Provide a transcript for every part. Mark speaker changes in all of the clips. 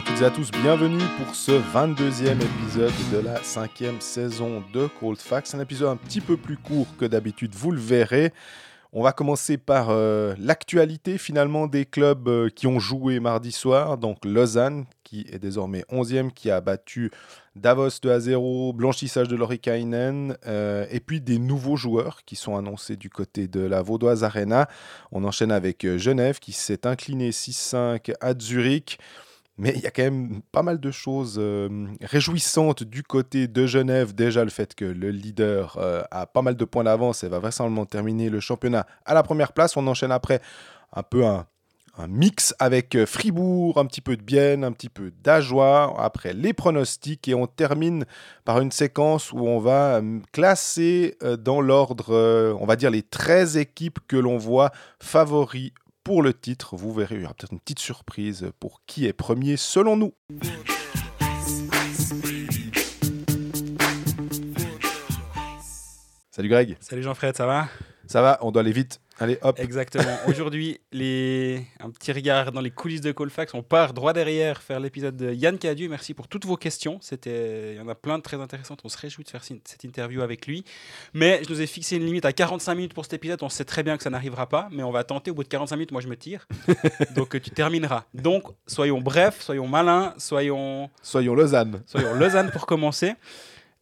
Speaker 1: à toutes et à tous, bienvenue pour ce 22e épisode de la cinquième saison de Cold Facts. Un épisode un petit peu plus court que d'habitude, vous le verrez. On va commencer par euh, l'actualité finalement des clubs euh, qui ont joué mardi soir. Donc Lausanne, qui est désormais 11e, qui a battu Davos 2 à 0, blanchissage de Lorikainen, euh, et puis des nouveaux joueurs qui sont annoncés du côté de la Vaudoise Arena. On enchaîne avec Genève qui s'est incliné 6-5 à Zurich. Mais il y a quand même pas mal de choses euh, réjouissantes du côté de Genève. Déjà, le fait que le leader euh, a pas mal de points d'avance et va vraisemblablement terminer le championnat à la première place. On enchaîne après un peu un, mix avec euh, Fribourg, un petit peu de Bienne, un petit peu d'Ajoie. Après les pronostics et on termine par une séquence où on va classer dans l'ordre, on va dire les 13 équipes que l'on voit favoris pour le titre. Vous verrez, il y aura peut-être une petite surprise pour qui est premier selon nous. Salut Greg.
Speaker 2: Salut Jean-Fred, ça va?
Speaker 1: Ça va, on doit aller vite. Allez, hop.
Speaker 2: Exactement. Aujourd'hui, les... un petit regard dans les coulisses de Colfax. On part droit derrière faire l'épisode de Yann Cadieu. Merci pour toutes vos questions. C'était... Il y en a plein de très intéressantes. On se réjouit de faire cette interview avec lui. Mais je nous ai fixé une limite à 45 minutes pour cet épisode. On sait très bien que ça n'arrivera pas, mais on va tenter. Au bout de 45 minutes, moi, je me tire. Donc, tu termineras. Donc, soyons brefs, soyons malins, soyons...
Speaker 1: Soyons Lausanne.
Speaker 2: Soyons Lausanne pour commencer.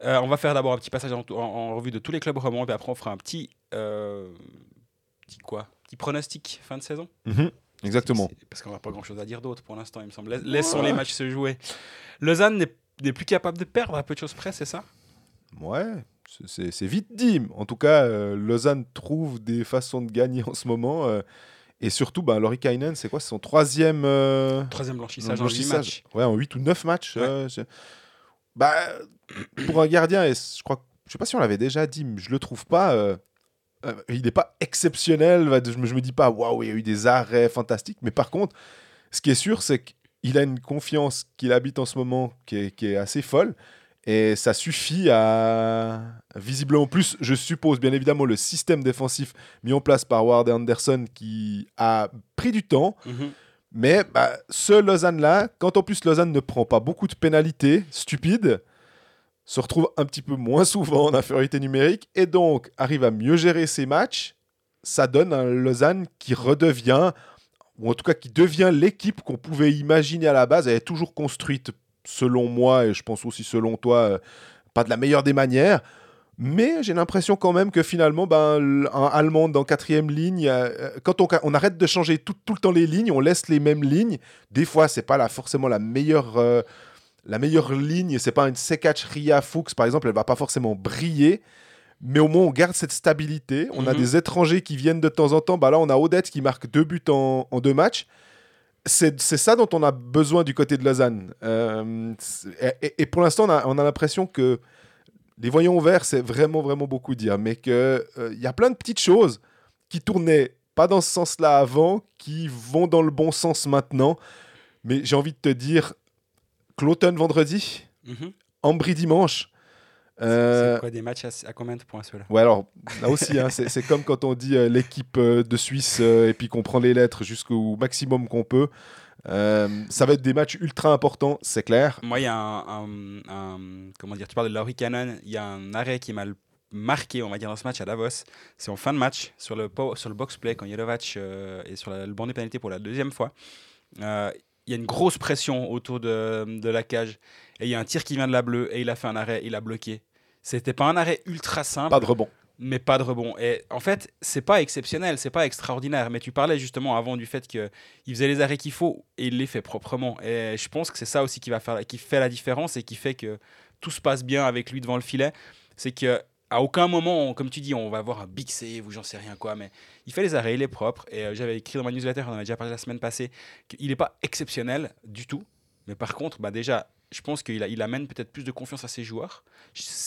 Speaker 2: Euh, on va faire d'abord un petit passage en, revue de tous les clubs romans, et puis après on fera un petit euh, petit quoi Petit pronostic fin de saison
Speaker 1: mhm, Exactement.
Speaker 2: Parce qu'on n'a pas grand chose à dire d'autre pour l'instant, il me semble. Laissons les matchs se jouer. Lausanne n'est plus capable de perdre à peu de choses près, c'est ça?
Speaker 1: Ouais, c'est vite dit. En tout cas, euh, Lausanne trouve des façons de gagner en ce moment. Euh, et surtout, ben, Laurie Kainen, c'est quoi C'est son troisième. Euh,
Speaker 2: troisième blanchissage, blanchissage. en 8 matchs.
Speaker 1: Ouais, en 8 ou 9 matchs. bah, pour un gardien, et je crois je sais pas si on l'avait déjà dit, mais je le trouve pas euh, il n'est pas exceptionnel. Je me, me dis pas, waouh, il y a eu des arrêts fantastiques. Mais par contre, ce qui est sûr, c'est qu'il a une confiance qu'il habite en ce moment qui est, assez folle. Et ça suffit à. Visiblement, plus, je suppose, bien évidemment, le système défensif mis en place par Ward Anderson qui a pris du temps. Mhm. Mais bah, ce Lausanne-là, quand en plus Lausanne ne prend pas beaucoup de pénalités stupides, se retrouve un petit peu moins souvent en infériorité numérique et donc arrive à mieux gérer ses matchs, ça donne un Lausanne qui redevient, ou en tout cas qui devient l'équipe qu'on pouvait imaginer à la base. Elle est toujours construite, selon moi, et je pense aussi selon toi, euh, pas de la meilleure des manières. Mais j'ai l'impression quand même que finalement, ben, un Allemand dans quatrième ligne, euh, quand on, arrête de changer tout, le temps les lignes, on laisse les mêmes lignes. Des fois, c'est pas forcément la meilleure, euh, la meilleure ligne, c'est pas une Sekach Ria Fuchs, par exemple, elle va pas forcément briller, mais au moins on garde cette stabilité. On a mhm. des étrangers qui viennent de temps en temps. Bah là, on a Odette qui marque deux buts en, deux matchs. C'est ça dont on a besoin du côté de Lausanne. Euh, et, pour l'instant, on a, l'impression que les voyants verts, c'est vraiment, vraiment beaucoup dire, mais qu'il euh, y a plein de petites choses qui tournaient pas dans ce sens-là avant, qui vont dans le bon sens maintenant. Mais j'ai envie de te dire, Cloton vendredi, mm Ambry dimanche.
Speaker 2: C'est euh, quoi des matchs à, combien de points ceux-là?
Speaker 1: Ouais, alors là aussi, hein, c'est comme quand on dit euh, l'équipe euh, de Suisse et puis qu'on prend les lettres jusqu'au maximum qu'on peut. ça va être des matchs ultra importants, c'est clair.
Speaker 2: Moi, il y a un, Comment dire Tu parles de Laurie Cannon. Il y a un arrêt qui m'a marqué, on va dire, dans ce match à Davos. C'est en fin de match, sur le, sur le box-play, quand Yelovac est sur le banc des pénalités pour la deuxième fois il y a une grosse pression autour de, de, la cage. Et il y a un tir qui vient de la bleue et il a fait un arrêt, il a bloqué. C'était pas un arrêt ultra simple.
Speaker 1: Pas de rebond.
Speaker 2: Mais pas de rebond. Et en fait, c'est pas exceptionnel, c'est pas extraordinaire. Mais tu parlais justement avant du fait qu'il faisait les arrêts qu'il faut et il les fait proprement. Et je pense que c'est ça aussi qui, va faire, qui fait la différence et qui fait que tout se passe bien avec lui devant le filet. C'est que à aucun moment, comme tu dis, on va avoir un big save ou j'en sais rien quoi, mais il fait les arrêts, il est propre. Et euh, j'avais écrit dans ma newsletter, on en avait déjà parlé la semaine passée, qu'il n'est pas exceptionnel du tout. Mais par contre, bah déjà, je pense qu'il il amène peut-être plus de confiance à ses joueurs.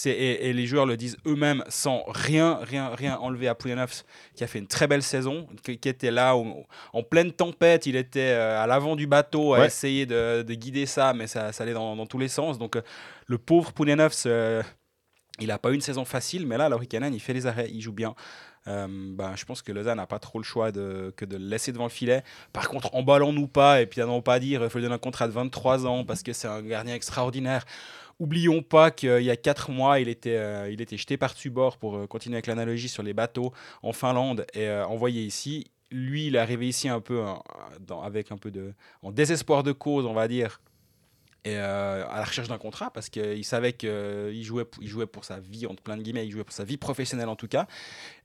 Speaker 2: Et, et, les joueurs le disent eux-mêmes sans rien, rien, rien enlever à Pouyanovs, qui a fait une très belle saison, qui, était là en pleine tempête. Il était euh, à l'avant du bateau à essayer de, de, guider ça, mais ça, ça allait dans, dans, tous les sens. Donc, euh, le pauvre Pouyanovs Il n'a pas eu une saison facile, mais là, Laurie Cannon, il fait les arrêts, il joue bien. Euh, ben, je pense que Lausanne n'a pas trop le choix de, que de le laisser devant le filet. Par contre, emballons-nous pas et puis n'allons pas dire il faut lui donner un contrat de 23 ans parce que c'est un gardien extraordinaire. Oublions pas qu'il y a 4 mois, il était, euh, il était jeté par-dessus bord pour euh, continuer avec l'analogie sur les bateaux en Finlande et envoyé ici. Lui, il est arrivé ici un peu avec un peu de en désespoir de cause, on va dire, et à la recherche d'un contrat parce qu'il savait qu'il jouait, il jouait pour sa vie, entre plein de guillemets, il jouait pour sa vie professionnelle en tout cas.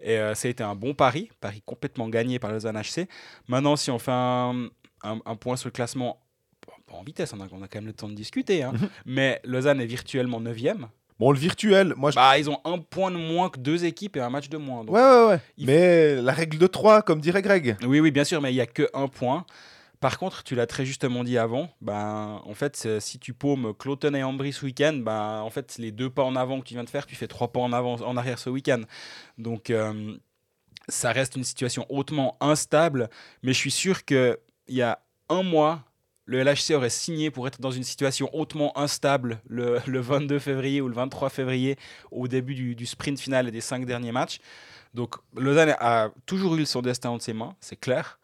Speaker 2: Et ça a été un bon pari, pari complètement gagné par le HC. Maintenant, si on fait un, un, point sur le classement, pas en vitesse, on a, on a, quand même le temps de discuter, hein, mhm. mais Lausanne est virtuellement 9ème.
Speaker 1: Bon, le virtuel, moi je...
Speaker 2: Bah, ils ont un point de moins que deux équipes et un match de moins.
Speaker 1: ouais, ouais, ouais. Mais la règle de 3, comme dirait Greg.
Speaker 2: Oui, oui, bien sûr, mais il n'y a que un point. Par contre, tu l'as très justement dit avant, ben, en fait, si tu paumes Cloton et Ambry ce week-end, ben, en fait, les deux pas en avant que tu viens de faire, tu fais trois pas en, avant, en arrière ce week-end. Donc, euh, ça reste une situation hautement instable, mais je suis sûr qu'il y a un mois, le LHC aurait signé pour être dans une situation hautement instable le, 22 février ou le 23 février, au début du, du sprint final et des cinq derniers matchs. Donc, Lausanne a toujours eu son destin entre ses mains, c'est clair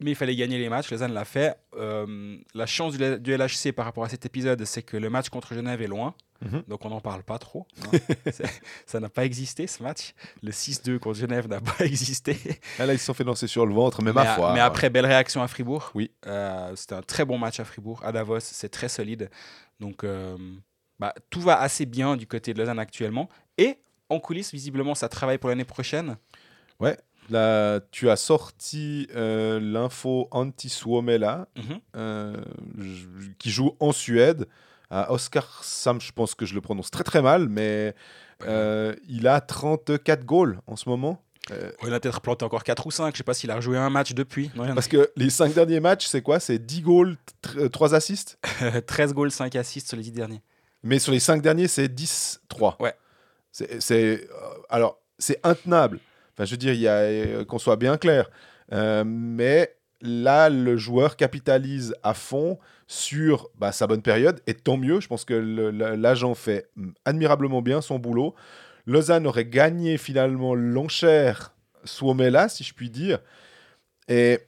Speaker 2: mais il fallait gagner les matchs. Lausanne l'a fait. Euh, la chance du, LHC par rapport à cet épisode, c'est que le match contre Genève est loin. Mhm. Donc on n'en parle pas trop. Hein. ça n'a pas existé ce match. Le 6-2 contre Genève n'a pas existé.
Speaker 1: Ah, là, ils se sont fait lancer sur le ventre, mais, ma foi.
Speaker 2: Mais après, belle réaction à Fribourg.
Speaker 1: Oui.
Speaker 2: Euh, c'était un très bon match à Fribourg. À Davos, c'est très solide. Donc euh, bah, tout va assez bien du côté de Lausanne actuellement. Et en coulisses, visiblement, ça travaille pour l'année prochaine.
Speaker 1: Ouais, Là, tu as sorti euh, l'info Antti Suomela, mhm. euh, qui joue en Suède. À Oscar Sam, je pense que je le prononce très très mal, mais euh, il a 34 goals en ce moment.
Speaker 2: il a peut-être planté encore 4 ou 5. Je sais pas s'il a rejoué un match depuis.
Speaker 1: Parce que les 5 derniers matchs, c'est quoi? C'est 10 goals, 3 assists?
Speaker 2: 13 goals, 5 assists sur les 10 derniers.
Speaker 1: Mais sur les 5 derniers, c'est 10-3.
Speaker 2: Ouais.
Speaker 1: C'est, alors, c'est intenable. Enfin, je veux dire, euh, qu'on soit bien clair. Euh, mais là, le joueur capitalise à fond sur bah, sa bonne période, et tant mieux. Je pense que l'agent fait admirablement bien son boulot. Lausanne aurait gagné finalement l'enchère Suomela, si je puis dire. Et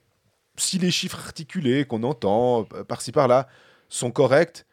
Speaker 1: si les chiffres articulés qu'on entend euh, par-ci par-là sont corrects,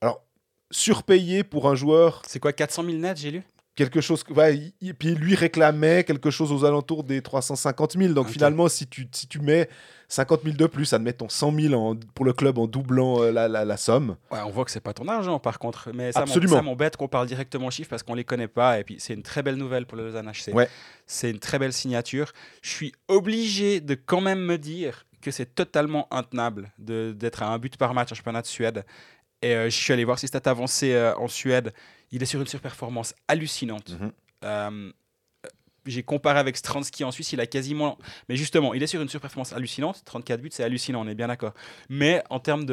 Speaker 1: alors surpayé pour un joueur.
Speaker 2: C'est quoi, 400 000 nets, j'ai lu?
Speaker 1: Quelque chose. Ouais, puis lui réclamait quelque chose aux alentours des 350 000. Donc finalement, si tu, si tu mets 50 000 de plus, admettons 100 000 en, pour le club en doublant euh, la, la, somme.
Speaker 2: Ouais, on voit que c'est pas ton argent par contre. Mais ça m'embête qu'on parle directement chiffres parce qu'on les connaît pas. Et puis c'est une très belle nouvelle pour le Lausanne HC.
Speaker 1: Ouais.
Speaker 2: C'est une très belle signature. Je suis obligé de quand même me dire que c'est totalement intenable d'être à un but par match en championnat de Suède. Et euh, je suis allé voir ses stats avancées euh, en Suède. Il est sur une surperformance hallucinante. Mhm. Euh, j'ai comparé avec Stransky en Suisse, il a quasiment. Mais justement, il est sur une surperformance hallucinante. 34 buts, c'est hallucinant, on est bien d'accord. Mais en termes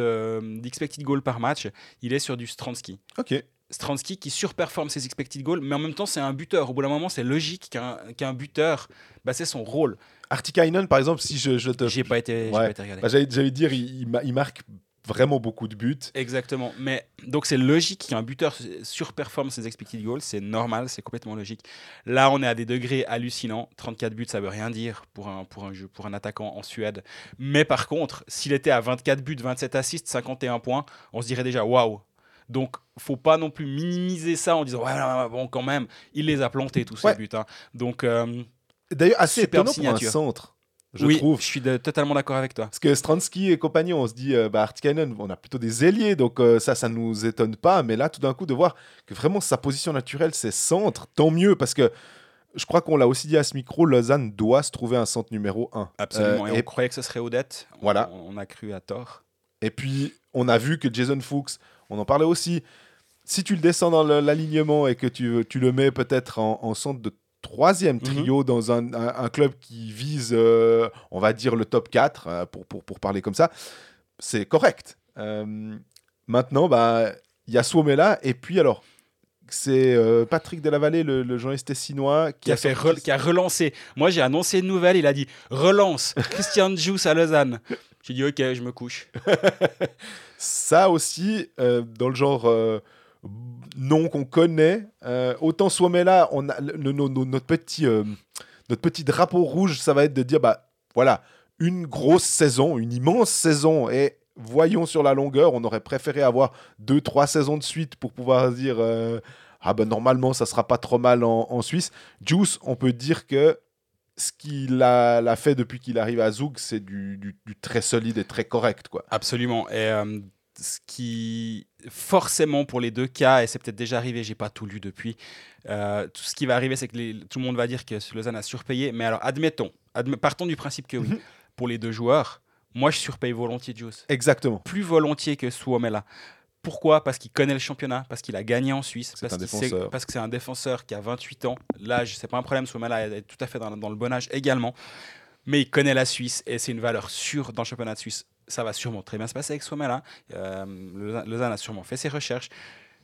Speaker 2: d'expected goal par match, il est sur du Stransky.
Speaker 1: Ok.
Speaker 2: Stransky qui surperforme ses expected goals, mais en même temps, c'est un buteur. Au bout d'un moment, c'est logique qu'un buteur, bah, c'est son rôle.
Speaker 1: Artikainen, par exemple, si je, je te.
Speaker 2: J'ai pas été, pas été regardé.
Speaker 1: Bah, J'allais dire, il, il, marque vraiment beaucoup de buts.
Speaker 2: Exactement. Mais donc c'est logique qu'un buteur surperforme ses expected goals, c'est normal, c'est complètement logique. Là, on est à des degrés hallucinants. 34 buts, ça veut rien dire pour un pour un jeu pour un attaquant en Suède. Mais par contre, s'il était à 24 buts, 27 assists, 51 points, on se dirait déjà waouh. Donc, faut pas non plus minimiser ça en disant ouais, bon quand même, il les a plantés tous ces buts. Hein. Donc euh,
Speaker 1: D'ailleurs, assez étonnant pour un centre je
Speaker 2: oui,
Speaker 1: trouve.
Speaker 2: Je suis totalement d'accord avec toi.
Speaker 1: Parce que Stransky et compagnie, on se dit, euh, bah, on a plutôt des ailiers, donc euh, ça, ça nous étonne pas. Mais là, tout d'un coup, de voir que vraiment sa position naturelle, c'est centre, tant mieux, parce que je crois qu'on l'a aussi dit à ce micro, Lausanne doit se trouver un centre numéro 1.
Speaker 2: Absolument, et, euh, on croyait que ce serait Odette.
Speaker 1: Voilà.
Speaker 2: On, a cru à tort.
Speaker 1: Et puis, on a vu que Jason Fuchs, on en parlait aussi, si tu le descends dans l'alignement et que tu, tu le mets peut-être en, en centre de troisième mhm. trio dans un, un, club qui vise, euh, on va dire, le top 4, euh, pour, pour, pour, parler comme ça, c'est correct. Euh, maintenant, bah, il y a Suomela, et puis alors, c'est Patrick Delavallée, le, le journaliste tessinois,
Speaker 2: qui, a, fait qui a relancé. Moi, j'ai annoncé une nouvelle, il a dit relance Christian Juice à Lausanne. J'ai dit ok, je me couche.
Speaker 1: ça aussi, dans le genre nom qu'on connaît. Euh, autant Suomela, on a le- le- no- no- notre petit euh, notre petit drapeau rouge, ça va être de dire bah voilà une grosse saison, une immense saison et voyons sur la longueur, on aurait préféré avoir deux trois saisons de suite pour pouvoir dire euh, ah ben normalement ça sera pas trop mal en, Suisse. Juice, on peut dire que ce qu'il a, fait depuis qu'il arrive à Zug, c'est du, très solide et très correct quoi.
Speaker 2: Absolument. Et ce qui, forcément, pour les deux cas, et c'est peut-être déjà arrivé, j'ai pas tout lu depuis, euh, tout ce qui va arriver, c'est que les- tout le monde va dire que Lausanne a surpayé. Mais alors, admettons, adme- partons du principe que oui,
Speaker 1: Mhm.
Speaker 2: pour les deux joueurs, moi je surpaye volontiers Juice.
Speaker 1: Exactement.
Speaker 2: Plus volontiers que Suomela. Pourquoi? Parce qu'il connaît le championnat, parce qu'il a gagné en Suisse, sait- parce que c'est un défenseur qui a 28 ans. L'âge, c'est pas un problème. Suomela est tout à fait dans, dans le bon âge également. Mais il connaît la Suisse et c'est une valeur sûre dans le championnat de Suisse. Ça va sûrement très bien se passer avec Suomela. Euh, Lausanne- a sûrement fait ses recherches.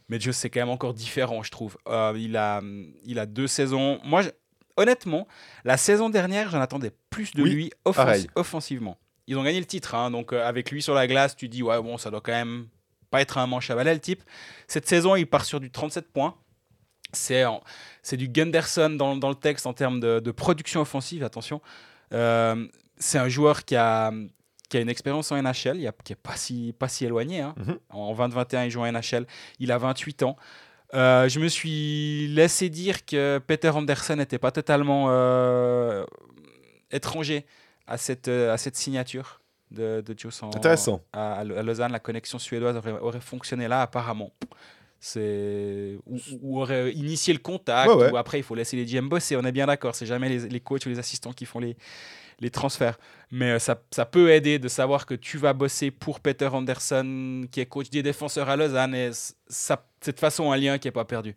Speaker 2: Mais Dieu, c'est quand même encore différent, je trouve. Euh, il, a, il a deux saisons. Moi, je- honnêtement, la saison dernière, j'en attendais plus de
Speaker 1: Oui,
Speaker 2: lui offensi- offensivement. Ils ont gagné le titre, hein, donc euh, avec lui sur la glace, tu dis, ouais, bon, ça doit quand même pas être un manche à balai, le type. Cette saison, il part sur du 37 points. C'est du Gunderson dans, dans le texte en termes de, de production offensive, attention. Euh, c'est un joueur qui a, qui a une expérience en NHL, il y a- qui n'est pas si, pas si éloigné. hein.
Speaker 1: Mhm.
Speaker 2: En 2021, il joue en NHL. Il a 28 ans. Euh, je me suis laissé dire que Peter Anderson n'était pas totalement euh, étranger à cette, euh, à cette signature de, de Joe en-
Speaker 1: Intéressant.
Speaker 2: à, à Lausanne. La connexion suédoise aurait, aurait fonctionné là, apparemment. C'est ou, ou aurait initié le contact.
Speaker 1: Ouais, ouais.
Speaker 2: Ou après, il faut laisser les GM bosser. On est bien d'accord. C'est jamais les, les coachs ou les assistants qui font les, les transferts. Mais euh, ça, ça peut aider de savoir que tu vas bosser pour Peter Anderson, qui est coach des défenseurs à Lausanne. Et ça, c'est de façon un lien qui n'est pas perdu.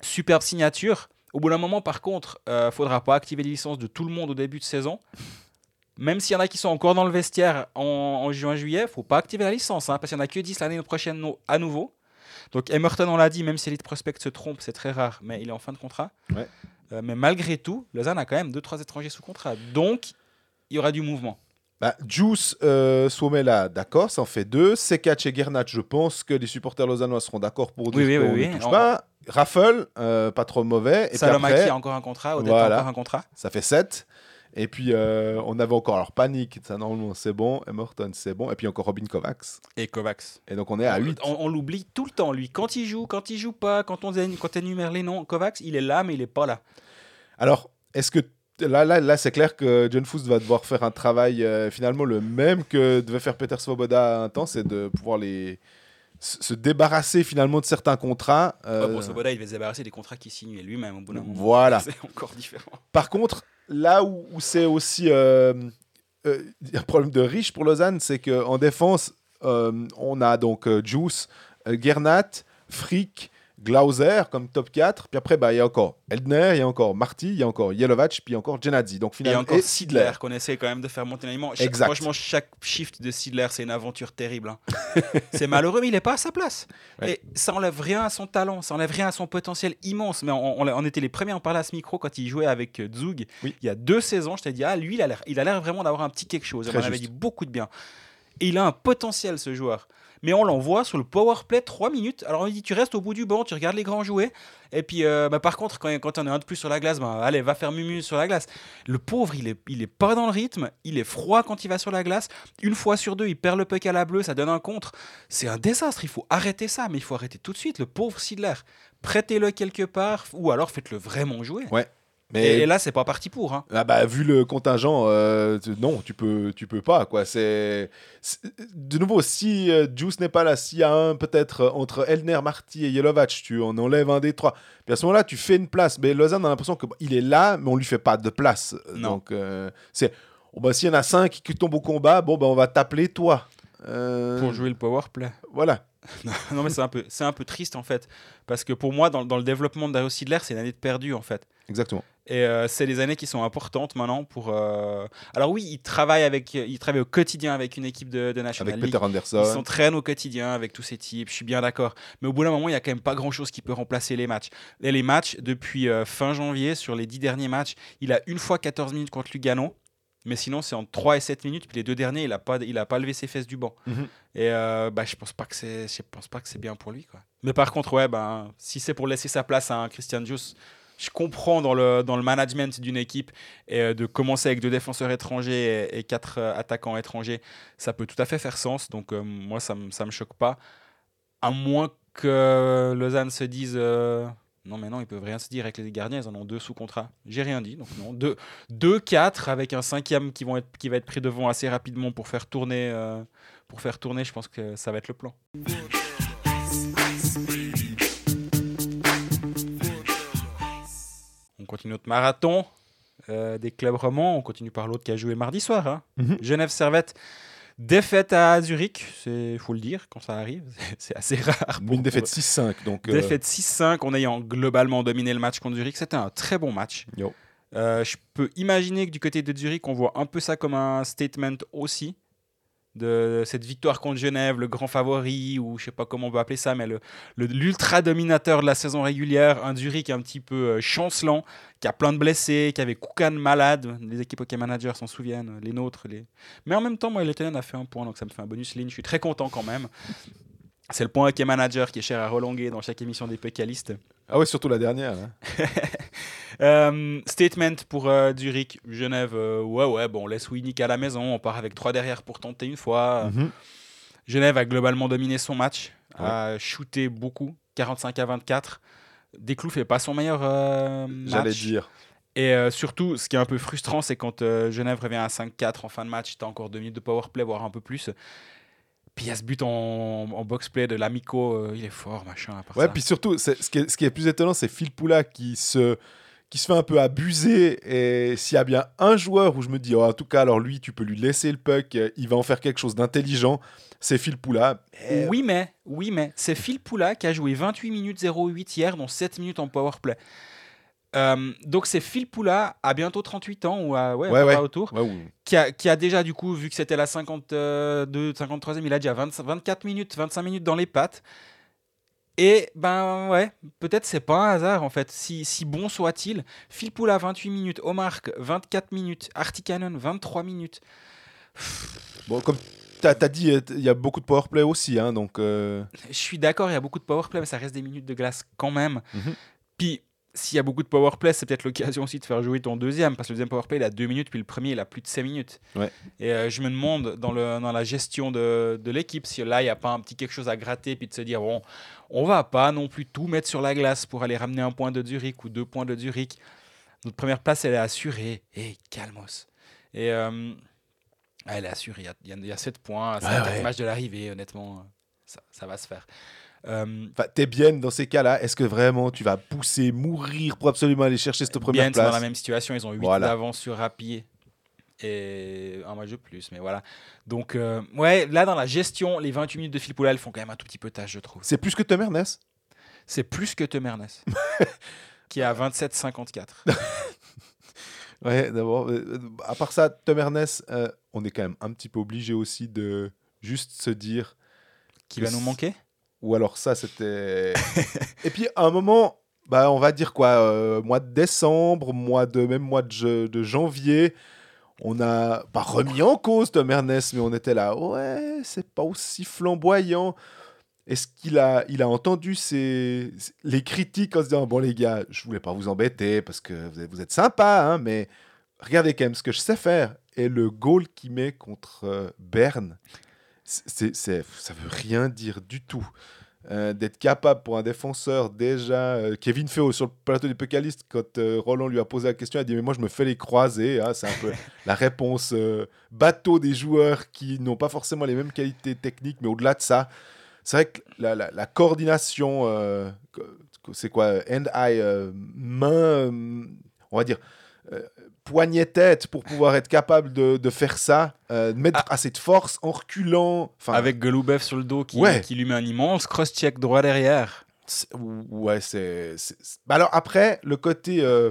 Speaker 2: Superbe signature. Au bout d'un moment, par contre, il ne faudra pas activer les licences de tout le monde au début de saison. Même s'il y en a qui sont encore dans le vestiaire en, juin-juillet, faut pas activer la licence, hein, parce qu'il n'y en a que 10 l'année prochaine à nouveau. Donc Emerton, on l'a dit, même si Elite Prospect se trompe, c'est très rare, mais il est en fin de contrat.
Speaker 1: Ouais.
Speaker 2: Euh, mais malgré tout, Lausanne a quand même 2-3 étrangers sous contrat. Donc, il y aura du mouvement.
Speaker 1: Bah, Juice, euh, Suomela, d'accord, ça en fait deux. Sekac et Gernat, je pense que les supporters lausannois seront d'accord pour dire
Speaker 2: Oui, oui,
Speaker 1: qu'on
Speaker 2: oui,
Speaker 1: ne
Speaker 2: oui.
Speaker 1: touche
Speaker 2: On-
Speaker 1: pas. Raffle, euh, pas trop mauvais. Et puis
Speaker 2: Salomaki
Speaker 1: après,
Speaker 2: a encore un contrat, Odette
Speaker 1: Voilà.
Speaker 2: a encore un contrat.
Speaker 1: ça fait 7. Et puis, euh, on avait encore alors Panic, ça normalement c'est bon. Emerton, c'est bon. Et puis encore Robin Kovacs.
Speaker 2: Et Kovacs.
Speaker 1: Et donc on est à 8.
Speaker 2: On, on l'oublie tout le temps, lui. Quand il joue, quand il joue pas, quand on quand énumère les noms, Kovacs, il est là, mais il est pas là.
Speaker 1: Alors, est-ce que là, là, là c'est clair que John Foos va devoir faire un travail euh, finalement le même que devait faire Peter Svoboda un temps, c'est de pouvoir les se se débarrasser finalement de certains contrats. euh,
Speaker 2: Ouais, Svoboda, il va se débarrasser des contrats qu'il signe lui-même au bout d'un moment.
Speaker 1: Voilà.
Speaker 2: C'est encore différent.
Speaker 1: Par contre, là où, c'est aussi euh, euh, un problème de riche pour Lausanne, c'est qu'en défense, euh, on a donc Juice, Gernat, Frick, Glauser comme top 4. Puis après, bah, il y a encore Eldner, il y a encore Marty, il y a encore Jelovac, puis il y a encore Genadzi. Donc
Speaker 2: Et
Speaker 1: finalement,
Speaker 2: encore
Speaker 1: et
Speaker 2: Sidler, qu'on essaie quand même de faire monter l'aliment.
Speaker 1: Exact.
Speaker 2: Franchement, chaque shift de Sidler, c'est une aventure terrible. hein. c'est malheureux, mais il n'est pas à sa place.
Speaker 1: Ouais.
Speaker 2: Et ça enlève rien à son talent, ça enlève rien à son potentiel immense. Mais on, on- on était les premiers à en parler à ce micro quand il jouait avec euh, Zug.
Speaker 1: Oui.
Speaker 2: Il y a deux saisons, je t'ai dit, ah, lui, il a l'air, vraiment d'avoir un petit quelque chose. On avait dit beaucoup de bien. Et il a un potentiel, ce joueur. Mais on l'envoie sur le power play 3 minutes. Alors on lui dit tu restes au bout du banc, tu regardes les grands jouer. Et puis euh, bah, par contre, quand, quand on est un de plus sur la glace, bah, allez, va faire mumu sur la glace. Le pauvre, il est, il est pas dans le rythme, il est froid quand il va sur la glace. Une fois sur deux, il perd le puck à la bleue, ça donne un contre. C'est un désastre, il faut arrêter ça, mais il faut arrêter tout de suite. Le pauvre Sidler, prêtez-le quelque part, ou alors faites-le vraiment jouer.
Speaker 1: Mais
Speaker 2: Et, là, c'est pas parti pour. hein.
Speaker 1: ah bah, vu le contingent, euh, non, tu peux, tu peux pas. Quoi. C'est, de nouveau, si euh, Juice n'est pas là, s'il y a un peut-être euh, entre Eldner, Marty et Jelovac, tu en enlèves un des trois. Puis à ce moment-là, tu fais une place. Mais Lausanne a l'impression qu'il est là, mais on lui fait pas de place.
Speaker 2: Non.
Speaker 1: Donc, euh, c'est. oh, bah, S'il y en a cinq qui tombent au combat, bon, bah, on va t'appeler toi.
Speaker 2: Pour jouer le power play.
Speaker 1: Voilà.
Speaker 2: non mais c'est un peu c'est un peu triste en fait parce que pour moi dans, dans le développement de Dario Sidler c'est une année de perdu en fait
Speaker 1: Exactement.
Speaker 2: Et euh, c'est des années qui sont importantes maintenant pour euh, alors oui il travaille avec il travaille au quotidien avec une équipe de, de National
Speaker 1: Avec
Speaker 2: League
Speaker 1: Peter
Speaker 2: il
Speaker 1: Anderson.
Speaker 2: s'entraîne au quotidien avec tous ces types je suis bien d'accord mais au bout d'un moment il y a quand même pas grand chose qui peut remplacer les matchs et les matchs depuis euh, fin janvier sur les dix derniers matchs il a une fois 14 minutes contre Lugano Mais sinon, c'est entre 3 et 7 minutes. Puis les deux derniers, il n'a pas, il a pas levé ses fesses du banc.
Speaker 1: Mhm.
Speaker 2: Et bah, je pense pas que c'est, je pense pas que c'est bien pour lui. Quoi. Mais par contre, ouais, ben, si c'est pour laisser sa place à un Christian Juice, je comprends dans le, dans le management d'une équipe et euh, de commencer avec deux défenseurs étrangers et, quatre euh, attaquants étrangers, ça peut tout à fait faire sens. Donc euh, moi, ça ne me choque pas. À moins que Lausanne se dise non, mais non, ils peuvent rien se dire avec les gardiens, ils en ont deux sous contrat. J'ai rien dit, donc non. Deux, deux, quatre avec un cinquième qui, vont être, qui va être pris devant assez rapidement pour faire tourner. pour faire tourner, je pense que ça va être le plan. On continue notre marathon euh, des clubs romans. On continue par l'autre qui a joué mardi soir. hein.
Speaker 1: Mhm.
Speaker 2: Genève Servette. Défaite à Zurich, il faut le dire quand ça arrive, c'est assez rare.
Speaker 1: Une défaite 6-5. Donc, euh,
Speaker 2: Défaite 6-5 en ayant globalement dominé le match contre Zurich. C'était un très bon match.
Speaker 1: Yo.
Speaker 2: Euh, je peux imaginer que du côté de Zurich, on voit un peu ça comme un statement aussi. De cette victoire contre Genève, le grand favori, ou je sais pas comment on peut appeler ça, mais l'ultra dominateur de la saison régulière. Un Zurich un petit peu euh, chancelant, qui a plein de blessés, qui avait Koukan malade. Les équipes hockey managers s'en souviennent, les nôtres. Les... Mais en même temps, moi, a fait un point, donc ça me fait un bonus ligne. Je suis très content quand même. C'est le point hockey manager qui est cher à relonguer dans chaque émission des pécalistes.
Speaker 1: Ah ouais, surtout la dernière. hein.
Speaker 2: Euh, statement pour euh, Zurich, Genève. euh, ouais, ouais, bon, on laisse Winnick à la maison. On part avec trois derrière pour tenter une fois.
Speaker 1: Mhm.
Speaker 2: Genève a globalement dominé son match, a shooté beaucoup, 45 à 24. Desclous fait pas son meilleur euh,
Speaker 1: J'allais
Speaker 2: match.
Speaker 1: dire.
Speaker 2: Et euh, surtout, ce qui est un peu frustrant, c'est quand euh, Genève revient à 5-4 en fin de match, tu as encore deux minutes de power play, voire un peu plus. Puis il y a ce but en, en box play de l'Amico, euh, il est fort, machin. À part
Speaker 1: Ouais,
Speaker 2: ça.
Speaker 1: puis surtout, ce qui, est, ce qui est plus étonnant, c'est Phil Poula qui se, qui se fait un peu abuser. Et s'il y a bien un joueur où je me dis, oh, en tout cas, alors lui, tu peux lui laisser le puck, euh, il va en faire quelque chose d'intelligent, c'est Phil Poula. Et-
Speaker 2: Oui, mais, oui, mais c'est Phil Poula qui a joué 28 minutes 08 hier, dont 7 minutes en power play. Euh, donc c'est Phil Poula à bientôt 38 ans ou à ouais,
Speaker 1: Ouais,
Speaker 2: autour qui a, qui a déjà du coup vu que c'était la 52 53e il a déjà 20 24 minutes 25 minutes dans les pattes. Et ben ouais peut-être c'est pas un hasard en fait. Si, si bon soit-il Phil Poula 28 minutes Omar 24 minutes Artikanen 23 minutes.
Speaker 1: Bon, comme tu as, dit, il y a beaucoup de powerplay aussi. Hein, donc, euh,
Speaker 2: je suis d'accord il y a beaucoup de powerplay mais ça reste des minutes de glace quand même.
Speaker 1: Mhm.
Speaker 2: puis s'il y a beaucoup de powerplay, c'est peut-être l'occasion aussi de faire jouer ton deuxième, parce que le deuxième powerplay, il a deux minutes, puis le premier, il a plus de 5 minutes.
Speaker 1: Ouais.
Speaker 2: Et euh, je me demande, dans, le, dans la gestion de, de l'équipe, si là, il n'y a pas un petit quelque chose à gratter, puis de se dire, bon, on va pas non plus tout mettre sur la glace pour aller ramener un point de Zurich ou deux points de Zurich. Notre première place, elle est assurée. Et calmos. Et euh, elle est assurée. Il y a- il y, a, il y a 7 points. C'est
Speaker 1: Ouais,
Speaker 2: match de l'arrivée, honnêtement. Ça, ça va se faire. Euh,
Speaker 1: t'es bien dans ces cas-là. Est-ce que vraiment tu vas pousser, mourir pour absolument aller chercher cette première
Speaker 2: Bien, c'est dans
Speaker 1: place
Speaker 2: la même situation. Ils ont 8
Speaker 1: Voilà.
Speaker 2: d'avance sur Rapier et un match de plus. Mais voilà. Donc, euh, ouais, là, dans la gestion, les 28 minutes de Phil Poula, elles font quand même un tout petit peu tâche, je trouve.
Speaker 1: C'est plus que Tom Ernest
Speaker 2: C'est plus que Temernes, qui est à 27,54.
Speaker 1: Ouais, d'abord. euh, à part ça, Tom Ernest, euh, on est quand même un petit peu obligé aussi de juste se dire.
Speaker 2: qui va nous manquer
Speaker 1: Ou alors ça, c'était. Et puis à un moment, bah, on va dire quoi, euh, mois de décembre, mois de même mois de, de janvier, on n'a pas remis en cause Tom Ernest, mais on était là, ouais, c'est pas aussi flamboyant. Est-ce qu'il a, il a entendu ces, les critiques en se disant, bon les gars, je voulais pas vous embêter parce que vous êtes, vous êtes sympa, hein, mais regardez quand même ce que je sais faire. Et le goal qu'il met contre euh, Berne, c'est, ça veut rien dire du tout. Euh, d'être capable pour un défenseur déjà. euh, Kevin Feo sur le plateau des Pécalistes, quand euh, Roland lui a posé la question, il a dit Mais moi je me fais les croiser. hein. c'est un peu la réponse bateau des joueurs qui n'ont pas forcément les mêmes qualités techniques, mais au-delà de ça, c'est vrai que la, la- la coordination, c'est quoi Hand-eye, main, on va dire. Euh, poignet-tête pour pouvoir être capable de, de faire ça, euh, de mettre assez de force en reculant. Enfin,
Speaker 2: Avec Goloubev sur le dos qui,
Speaker 1: Ouais.
Speaker 2: qui lui met un immense cross-check droit derrière.
Speaker 1: Ouais, c'est. Bah alors après, le côté. euh,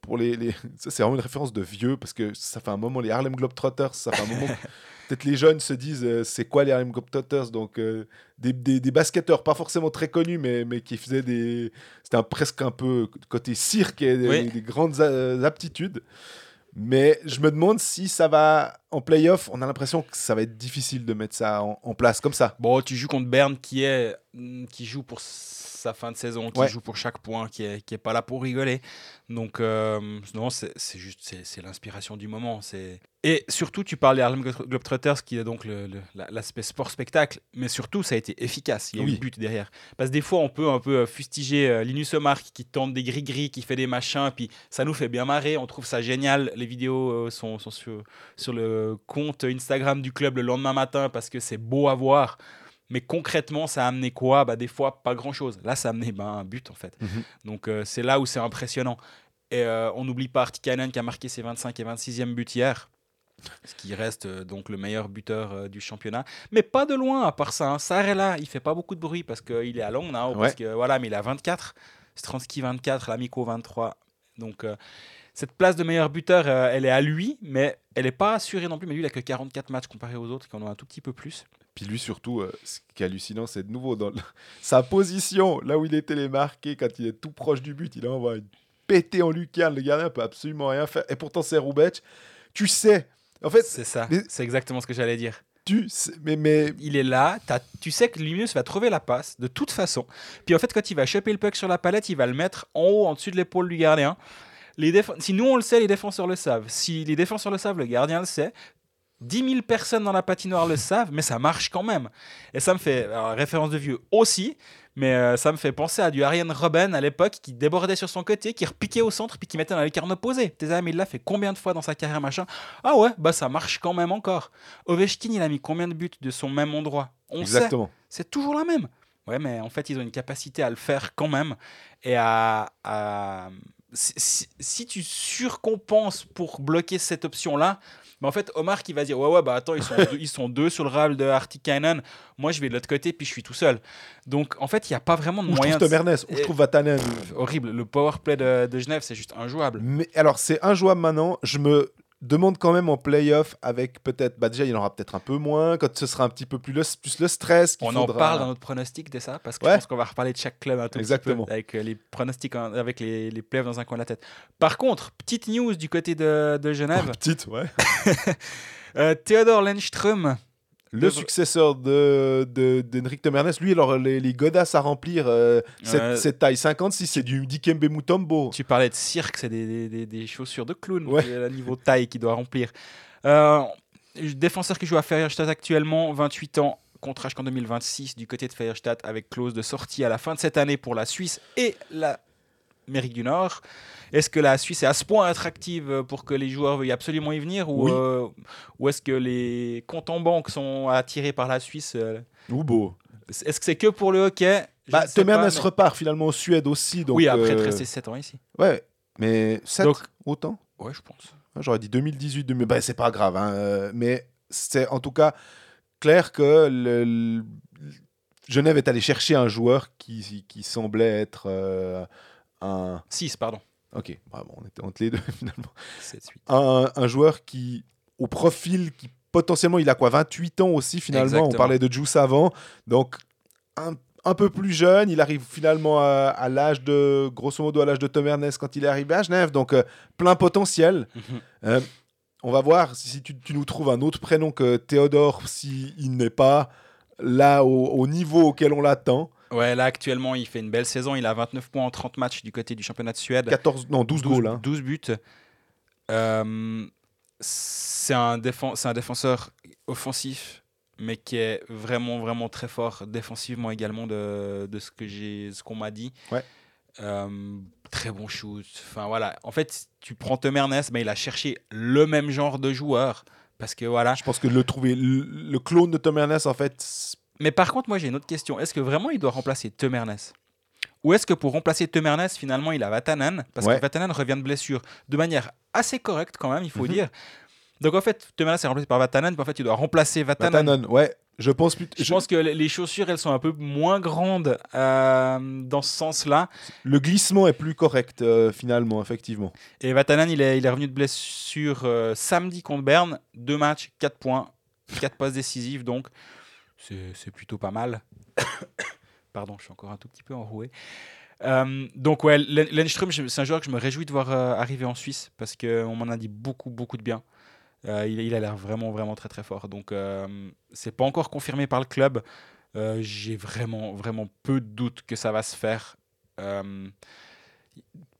Speaker 1: pour les, les- Ça, c'est vraiment une référence de vieux, parce que ça fait un moment, les Harlem Globetrotters, ça fait un moment. Peut-être les jeunes se disent euh, c'est quoi les Harlem Globetrotters Donc, euh, des, des, des basketteurs pas forcément très connus, mais, mais qui faisaient des. C'était un- presque un peu côté cirque et des,
Speaker 2: Oui.
Speaker 1: des grandes euh, aptitudes. Mais je me demande si ça va en playoff. On a l'impression que ça va être difficile de mettre ça en, en place comme ça.
Speaker 2: Bon, tu joues contre Berne qui, est, mm, qui joue pour sa fin de saison, qui
Speaker 1: Ouais.
Speaker 2: joue pour chaque point, qui est, qui est pas là pour rigoler. Donc, euh, non, c'est c'est juste c'est l'inspiration du moment. c'est Et surtout, tu parles des Harlem Glo- Globetrotters, qui est donc l'aspect sport-spectacle, mais surtout, ça a été efficace. Il y a eu
Speaker 1: Oui.
Speaker 2: le but derrière. Parce que des fois, on peut un peu euh, fustiger euh, Linus Omar qui tente des gris-gris, qui fait des machins, puis ça nous fait bien marrer. On trouve ça génial. Les vidéos euh, sont, sont sur, sur le compte Instagram du club le lendemain matin parce que c'est beau à voir. Mais concrètement, ça a amené quoi? Bah, Des fois, pas grand-chose. Là, ça a amené ben, un but, en fait.
Speaker 1: Mhm.
Speaker 2: Donc, euh, c'est là où c'est impressionnant. Et euh, on n'oublie pas Artikainen qui a marqué ses 25 et 26e buts hier. Ce qui reste euh, donc le meilleur buteur euh, du championnat. Mais pas de loin, à part ça. Hein. Sarela, il fait pas beaucoup de bruit parce qu'il est à Langnau. Parce
Speaker 1: Ouais.
Speaker 2: que, voilà, mais il a 24. Stransky 24, Lamico 23. Donc, euh, cette place de meilleur buteur, elle est à lui, mais elle n'est pas assurée non plus. Mais lui, il a que 44 matchs comparé aux autres qui en ont un tout petit peu plus.
Speaker 1: Puis lui, surtout, euh, ce qui est hallucinant, c'est de nouveau dans sa position, là où il est télémarqué, quand il est tout proche du but, il envoie une pété en lucarne. Le gardien peut absolument rien faire. Et pourtant, c'est Roubec. Tu sais, en fait,
Speaker 2: C'est ça.
Speaker 1: mais-
Speaker 2: C'est exactement ce que j'allais dire.
Speaker 1: tu sais, mais, mais
Speaker 2: il est là, tu sais que Linus va trouver la passe de toute façon. Puis en fait, quand il va choper le puck sur la palette, il va le mettre en haut, en dessus de l'épaule du gardien. Les déf- si nous on le sait, les défenseurs le savent. Si les défenseurs le savent, le gardien le sait. 10 000 personnes dans la patinoire le savent, mais ça marche quand même. Et ça me fait, alors, référence de vieux aussi, mais euh, ça me fait penser à du Ariane Robben à l'époque qui débordait sur son côté, qui repiquait au centre, puis qui mettait dans les carnes opposées. Tes amis, il l'a fait combien de fois dans sa carrière, machin? Ah ouais, bah ça marche quand même encore. Ovechkin, il a mis combien de buts de son même endroit? On sait,
Speaker 1: exactement.
Speaker 2: c'est toujours la même. Ouais, mais en fait, ils ont une capacité à le faire quand même. Et à. à- si, si- si tu surcompenses pour bloquer cette option-là, mais en fait, Omar qui va dire Ouais, ouais, bah attends, ils sont, deux, ils sont deux sur le râle de Artikainen. Moi, je vais de l'autre côté, puis je suis tout seul. Donc, en fait, il n'y a pas vraiment de
Speaker 1: Où je
Speaker 2: moyen.
Speaker 1: trouve
Speaker 2: de-
Speaker 1: où je trouve Vatanen?
Speaker 2: Horrible. Le power play de, de Genève, c'est juste injouable.
Speaker 1: Mais alors, c'est injouable maintenant. Je me demande quand même en playoff avec peut-être. Bah, déjà, il en aura peut-être un peu moins. Quand ce sera un petit peu plus le, plus le stress.
Speaker 2: On en parle dans notre pronostic de ça, parce que
Speaker 1: Ouais.
Speaker 2: je pense qu'on va reparler de chaque club un tout petit
Speaker 1: Exactement.
Speaker 2: peu, avec euh, les pronostics, en- avec les, les playoffs dans un coin de la tête. Par contre, petite news du côté de, de Genève,
Speaker 1: Oh, petite, ouais.
Speaker 2: euh, Theodor Lennström,
Speaker 1: Le successeur de, de, d'Henrik Tom Ernest, lui, alors les, les godasses à remplir, euh, cette, taille 56, c'est du Dikembe Mutombo.
Speaker 2: tu parlais de cirque, c'est des, des- chaussures de clown,
Speaker 1: Ouais.
Speaker 2: le niveau taille qu'il doit remplir. Euh, défenseur qui joue à Feierstadt actuellement, 28 ans, contrat jusqu'en 2026 du côté de Feierstadt avec clause de sortie à la fin de cette année pour la Suisse et l'Amérique du Nord. Est-ce que la Suisse est à ce point attractive pour que les joueurs veuillent absolument y venir ou,
Speaker 1: Oui.
Speaker 2: euh, ou est-ce que les comptes en banque sont attirés par la Suisse euh,
Speaker 1: Ou beau.
Speaker 2: Est-ce que c'est que pour le hockey?
Speaker 1: Bah, Ernest
Speaker 2: mais-
Speaker 1: repart finalement en Suède aussi. Donc,
Speaker 2: Oui, après
Speaker 1: euh,
Speaker 2: rester 7 ans ici.
Speaker 1: Ouais, mais 7
Speaker 2: Donc-
Speaker 1: autant?
Speaker 2: Ouais, je pense.
Speaker 1: J'aurais dit 2018, 2000. Bah, c'est pas grave, hein, euh, mais c'est en tout cas clair que le, le- Genève est allé chercher un joueur qui, qui semblait être euh, un.
Speaker 2: 6, pardon.
Speaker 1: Ok, bah, bon, on était entre les deux finalement.
Speaker 2: 7 8.
Speaker 1: Un, un joueur qui, au profil, qui potentiellement, il a quoi 28 ans aussi finalement.
Speaker 2: Exactement.
Speaker 1: On parlait de Juice avant, donc un, un peu plus jeune. Il arrive finalement à, à l'âge de, grosso modo, à l'âge de Tom Ernest quand il est arrivé à Genève, donc euh, plein potentiel. Euh, on va voir si tu, tu nous trouves un autre prénom que Théodore, s'il n'est pas là au, au niveau auquel on l'attend.
Speaker 2: Ouais, là actuellement, il fait une belle saison. Il a 29 points en 30 matchs du côté du championnat de Suède.
Speaker 1: 14, non, 12,
Speaker 2: 12,
Speaker 1: goals. hein.
Speaker 2: 12 buts. Euh, c'est un, défen- c'est un défenseur offensif, mais qui est vraiment, vraiment très fort défensivement également de, de ce que j'ai, ce qu'on m'a dit.
Speaker 1: Ouais.
Speaker 2: Euh, très bon shoot. Enfin voilà. En fait, tu prends Tom Ernest, mais il a cherché le même genre de joueur. Parce que voilà.
Speaker 1: Je pense que le trouver, le, le clone de Tom Ernest, en fait,
Speaker 2: Mais par contre, moi j'ai une autre question. Est-ce que vraiment il doit remplacer Tom Ernest Ou est-ce que pour remplacer Tom Ernest, finalement, il a Vatanen? Parce
Speaker 1: Ouais.
Speaker 2: que Vatanen revient de blessure de manière assez correcte quand même, il faut
Speaker 1: Mhm.
Speaker 2: dire. Donc en fait, Tom Ernest est remplacé par Vatanen, puis en fait, il doit remplacer Vatanen.
Speaker 1: Vatanen, ouais. Je pense.
Speaker 2: Je pense que les les chaussures, elles sont un peu moins grandes euh, dans ce sens-là.
Speaker 1: Le glissement est plus correct, euh, finalement, effectivement.
Speaker 2: Et Vatanen, il est, il est revenu de blessure euh, samedi contre Berne. Deux matchs, quatre points, quatre passes décisives, donc c'est plutôt pas mal. Pardon, je suis encore un tout petit peu enroué. Euh, donc ouais, Len- Lenström, c'est un joueur que je me réjouis de voir euh, arriver en Suisse parce qu'on m'en a dit beaucoup, beaucoup de bien. Euh, il, a l'air vraiment, vraiment très, très fort. Donc euh, c'est pas encore confirmé par le club. Euh, J'ai vraiment, vraiment peu de doutes que ça va se faire. Euh,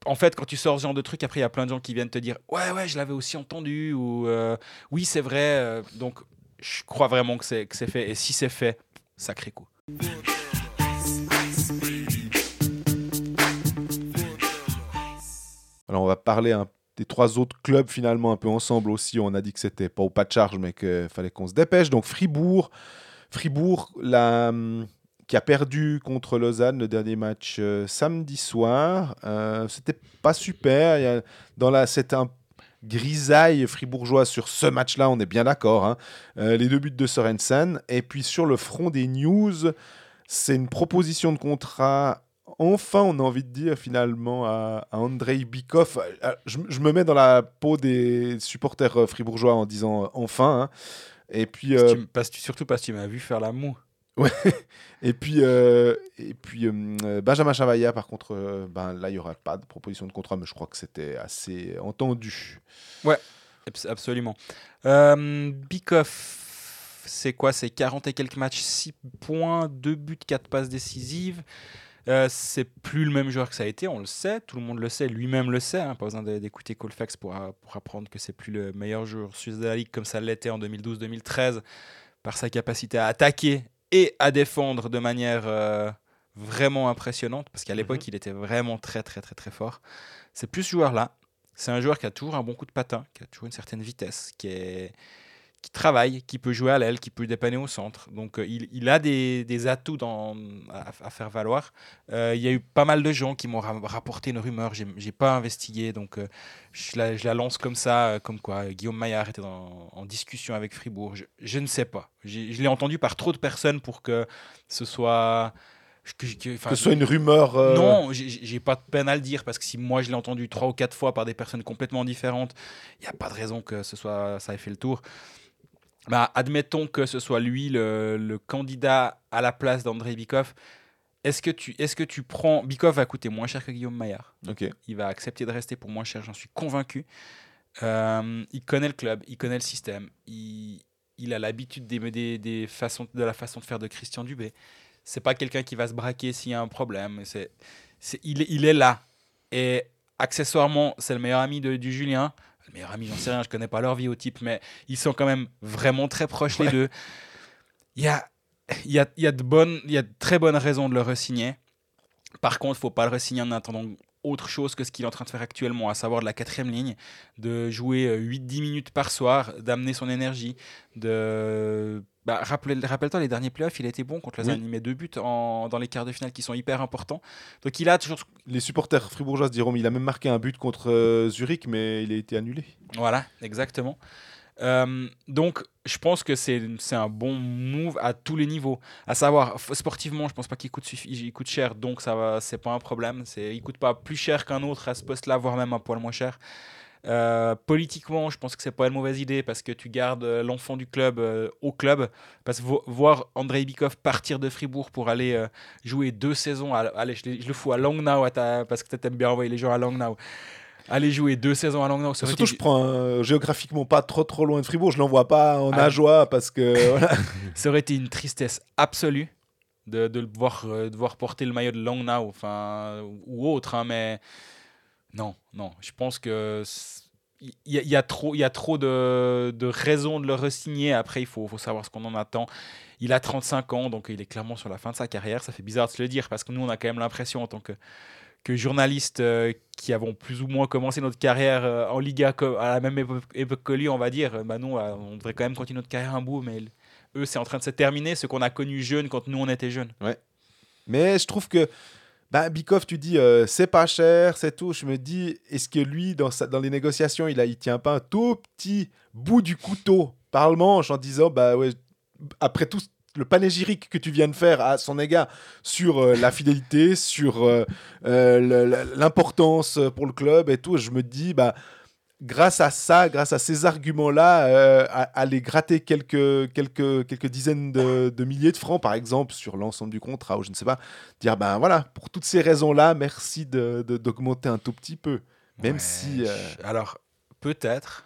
Speaker 2: en fait, quand tu sors ce genre de truc, après il y a plein de gens qui viennent te dire ouais, ouais, je l'avais aussi entendu ou euh, oui, c'est vrai. euh, donc je crois vraiment que c'est fait. Et si c'est fait, sacré coup.
Speaker 1: Alors on va parler des trois autres clubs finalement un peu ensemble aussi. On a dit que c'était pas au pas de charge, mais qu'il fallait qu'on se dépêche. Donc Fribourg, Fribourg hum, qui a perdu contre Lausanne le dernier match euh, samedi soir. Euh, c'était pas super. Dans la, c'est un grisaille fribourgeois sur ce match-là, on est bien d'accord. hein. Euh, les deux buts de Sorensen. Et puis sur le front des news, c'est une proposition de contrat enfin, on a envie de dire finalement à, à Andrei Bikov. Euh, Je, je me mets dans la peau des supporters euh, fribourgeois en disant euh, enfin. hein. Et puis,
Speaker 2: Parce
Speaker 1: euh,
Speaker 2: que tu m- parce que tu- surtout parce que tu m'as vu faire la moue.
Speaker 1: et puis, euh, et puis euh, euh, Benjamin Chavaya, par contre, ben, là, il n'y aura pas de proposition de contrat, mais je crois que c'était assez entendu.
Speaker 2: Abs- Absolument. Bikoff, c'est quoi? C'est 40 et quelques matchs, 6 points, 2 buts, 4 passes décisives. C'est plus le même joueur que ça a été, on le sait, tout le monde le sait, lui-même le sait, hein, pas besoin d'écouter Colfax pour, pour apprendre que c'est plus le meilleur joueur suisse de la ligue comme ça l'était en 2012-2013 par sa capacité à attaquer et à défendre de manière euh, vraiment impressionnante parce qu'à l'époque il était vraiment très très très très fort. C'est plus ce joueur-là, c'est un joueur qui a toujours un bon coup de patin, qui a toujours une certaine vitesse, qui, est, qui travaille, qui peut jouer à l'aile, qui peut dépanner au centre. Donc euh, il, il a des, des atouts dans, à, à faire valoir. Euh, il y a eu pas mal de gens qui m'ont ra- rapporté une rumeur, j'ai j'ai pas investigué, donc euh, je, la, je la lance comme ça, comme quoi Guillaume Maillard était dans- en discussion avec Fribourg. Je, je ne sais pas. Je l'ai entendu par trop de personnes pour que ce soit... que- que- enfin,
Speaker 1: Que ce soit une rumeur. euh,
Speaker 2: non, j'ai pas de peine à le dire parce que si moi je l'ai entendu trois ou quatre fois par des personnes complètement différentes, il n'y a pas de raison que ce soit ça ait fait le tour. Bah, admettons que ce soit lui le, le candidat à la place d'André Bikoff. Est-ce que, tu, est que tu prends. Bikoff va coûter moins cher que Guillaume Maillard. Il va accepter de rester pour moins cher, j'en suis convaincu. Euh, il connaît le club, il connaît le système, il, il a l'habitude des, des, des façons, de la façon de faire de Christian Dubé. C'est pas quelqu'un qui va se braquer s'il y a un problème. C'est, c'est, il, est, il est là. Et accessoirement, c'est le meilleur ami de, du Julien. Le meilleur ami, j'en sais rien, je connais pas leur vie au type, mais ils sont quand même vraiment très proches les deux. Il y a, y, a, y, a de bonnes, y a de très bonnes raisons de le resigner. Par contre, il faut pas le resigner en attendant autre chose que ce qu'il est en train de faire actuellement, à savoir de la quatrième ligne, de jouer euh, 8-10 minutes par soir, d'amener son énergie, de... Bah, rappelle- Rappelle-toi, les derniers playoffs, il a été bon contre les
Speaker 1: Oui.
Speaker 2: met deux buts en- dans les quarts de finale qui sont hyper importants. Donc il a toujours...
Speaker 1: Les supporters fribourgeois se diront, mais il a même marqué un but contre euh, Zurich, mais il a été annulé.
Speaker 2: Voilà, exactement. Euh, donc, je pense que c'est un bon move à tous les niveaux. À savoir, sportivement, je pense pas qu'il coûte, cher, donc ça c'est pas un problème. Il coûte pas plus cher qu'un autre à ce poste-là, voire même un poil moins cher. Euh, politiquement, je pense que c'est pas une mauvaise idée parce que tu gardes euh, l'enfant du club au club. Parce voir Andrei Bikov partir de Fribourg pour aller jouer deux saisons, allez, je, le- fous à Langnau parce que t'aimes bien envoyer les gens à Langnau. Aller jouer deux saisons à Langnau, ça
Speaker 1: Surtout,
Speaker 2: été-
Speaker 1: je prends un- géographiquement pas trop trop loin de Fribourg. Je l'envoie pas en
Speaker 2: Ah.
Speaker 1: Ajoie parce que voilà.
Speaker 2: Ça aurait été une tristesse absolue de, de le voir, euh, de voir porter le maillot de Langnau, enfin, ou autre, hein, mais non, non. Je pense que c'est- il y, a- il y a trop, il y a trop de, de raisons de le resigner. Après, il faut, faut savoir ce qu'on en attend. Il a 35 ans, donc il est clairement sur la fin de sa carrière. Ça fait bizarre de se le dire parce que nous, on a quand même l'impression en tant que, que journalistes euh, qui avons plus ou moins commencé notre carrière euh, en Liga à la même époque, que lui, on va dire, euh, bah euh, on devrait quand même continuer notre carrière un bout, mais eux, c'est en train de se terminer, ce qu'on a connu jeune quand nous, on était jeunes.
Speaker 1: Mais je trouve que bah, Bikoff, tu dis c'est pas cher, c'est tout. Je me dis, est-ce que lui, dans, dans les négociations, il, a, il tient pas un tout petit bout du couteau par le manche en disant, bah ouais, après tout le panégyrique que tu viens de faire à son égard sur euh, la fidélité, sur euh, euh, l'importance pour le club et tout, je me dis, bah grâce à ça, grâce à ces arguments-là, aller gratter quelques, quelques, quelques dizaines de, de milliers de francs, par exemple, sur l'ensemble du contrat, ou je ne sais pas, dire, ben voilà, pour toutes ces raisons-là, merci de- de- d'augmenter un tout petit peu. Même
Speaker 2: Ouais,
Speaker 1: si,
Speaker 2: je- Alors, peut-être,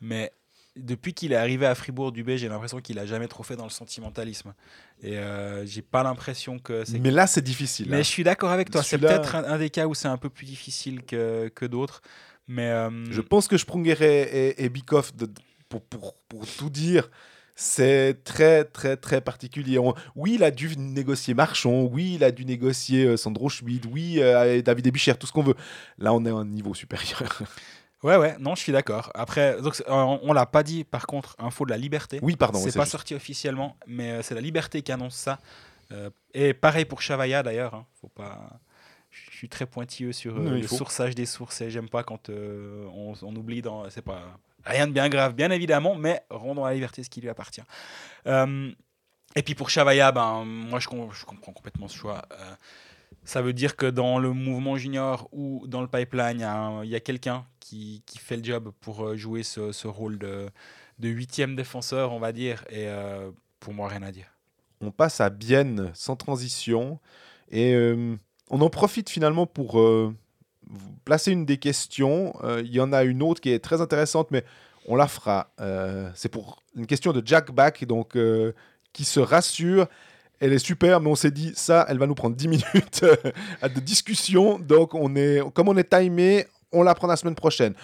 Speaker 2: mais depuis qu'il est arrivé à Fribourg-Dubé, j'ai l'impression qu'il a jamais trop fait dans le sentimentalisme. Et euh, j'ai pas l'impression que c'est.
Speaker 1: Mais là, c'est difficile.
Speaker 2: Mais
Speaker 1: hein.
Speaker 2: je suis d'accord avec toi. C'est peut-être un, un des cas où c'est un peu plus difficile que, que d'autres. Mais euh,
Speaker 1: Je pense que Sprunger et, et, et Bikoff, de- pour, pour, pour tout dire, c'est très, très, très particulier. On- oui, il a dû négocier Marchand, oui, il a dû négocier euh, Sandro Schmid, oui, euh, David Ebichère, tout ce qu'on veut. Là, on est à un niveau supérieur.
Speaker 2: ouais, ouais, non, je suis d'accord. Après, donc, c'est- on, on l'a pas dit, par contre, info de la liberté.
Speaker 1: oui, pardon.
Speaker 2: c'est
Speaker 1: c'est
Speaker 2: pas
Speaker 1: juste.
Speaker 2: sorti officiellement, mais euh, c'est la liberté qui annonce ça. Euh, et pareil pour Chavaya d'ailleurs. hein. Faut pas. Je suis très pointilleux sur euh, le
Speaker 1: faut.
Speaker 2: sourçage des sources et j'aime pas quand euh, on, on oublie dans. C'est pas rien de bien grave, bien évidemment, mais rendons à la liberté ce qui lui appartient. Euh, et puis pour Chavaya, ben moi je, com- je comprends complètement ce choix. Ça veut dire que dans le mouvement junior ou dans le pipeline, il y a, quelqu'un qui, qui fait le job pour euh, jouer ce, ce rôle de, de huitième défenseur, on va dire. Et euh, pour moi, rien à dire.
Speaker 1: On passe à Bienne sans transition et euh, on en profite finalement pour placer une des questions. Il y en a une autre qui est très intéressante, mais on la fera. C'est pour une question de Jack Back, donc qui se rassure. Elle est super, mais on s'est dit ça, elle va nous prendre 10 minutes euh, de discussion. Donc on est, comme on est timé, on la prend la semaine prochaine.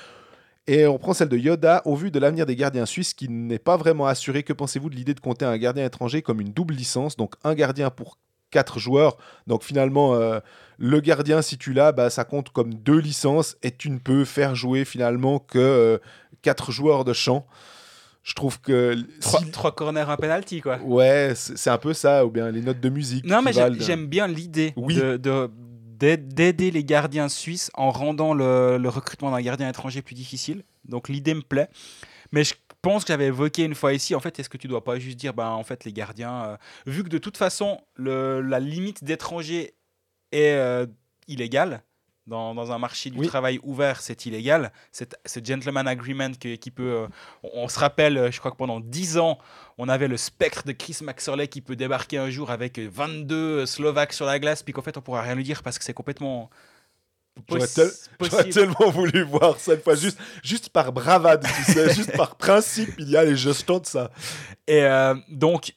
Speaker 1: Et on prend celle de Yoda. Au vu de l'avenir des gardiens suisses qui n'est pas vraiment assuré, que pensez-vous de l'idée de compter un gardien étranger comme une double licence? Donc un gardien pour quatre joueurs. Donc finalement, euh, le gardien, si tu l'as, bah, ça compte comme deux licences et tu ne peux faire jouer finalement que euh, quatre joueurs de champ. Je trouve que.
Speaker 2: Trois,
Speaker 1: si-
Speaker 2: trois corners, un penalty, quoi.
Speaker 1: Ouais, c'est un peu ça, ou bien les notes de musique.
Speaker 2: Non, mais j'aime
Speaker 1: valent-
Speaker 2: j'aime bien l'idée
Speaker 1: Oui.
Speaker 2: de- de- d'aide- d'aider les gardiens suisses en rendant le, le recrutement d'un gardien étranger plus difficile. Donc l'idée me plaît. Mais je pense que j'avais évoqué une fois ici, en fait, est-ce que tu dois pas juste dire, ben, en fait, les gardiens, euh, vu que de toute façon, le, la limite d'étrangers est euh, illégale, dans, dans un marché du
Speaker 1: Oui.
Speaker 2: travail ouvert, c'est illégal. Ce gentleman agreement qui peut... euh, on, on se rappelle, euh, je crois que pendant 10 ans, on avait le spectre de Chris Maxorley qui peut débarquer un jour avec 22 Slovaques sur la glace, puis qu'en fait, on pourra rien lui dire parce que c'est complètement...
Speaker 1: J'aurais tel- tellement voulu voir une fois, juste, juste par bravade, tu sais, juste par principe, il y a les je tente ça.
Speaker 2: Et euh, donc,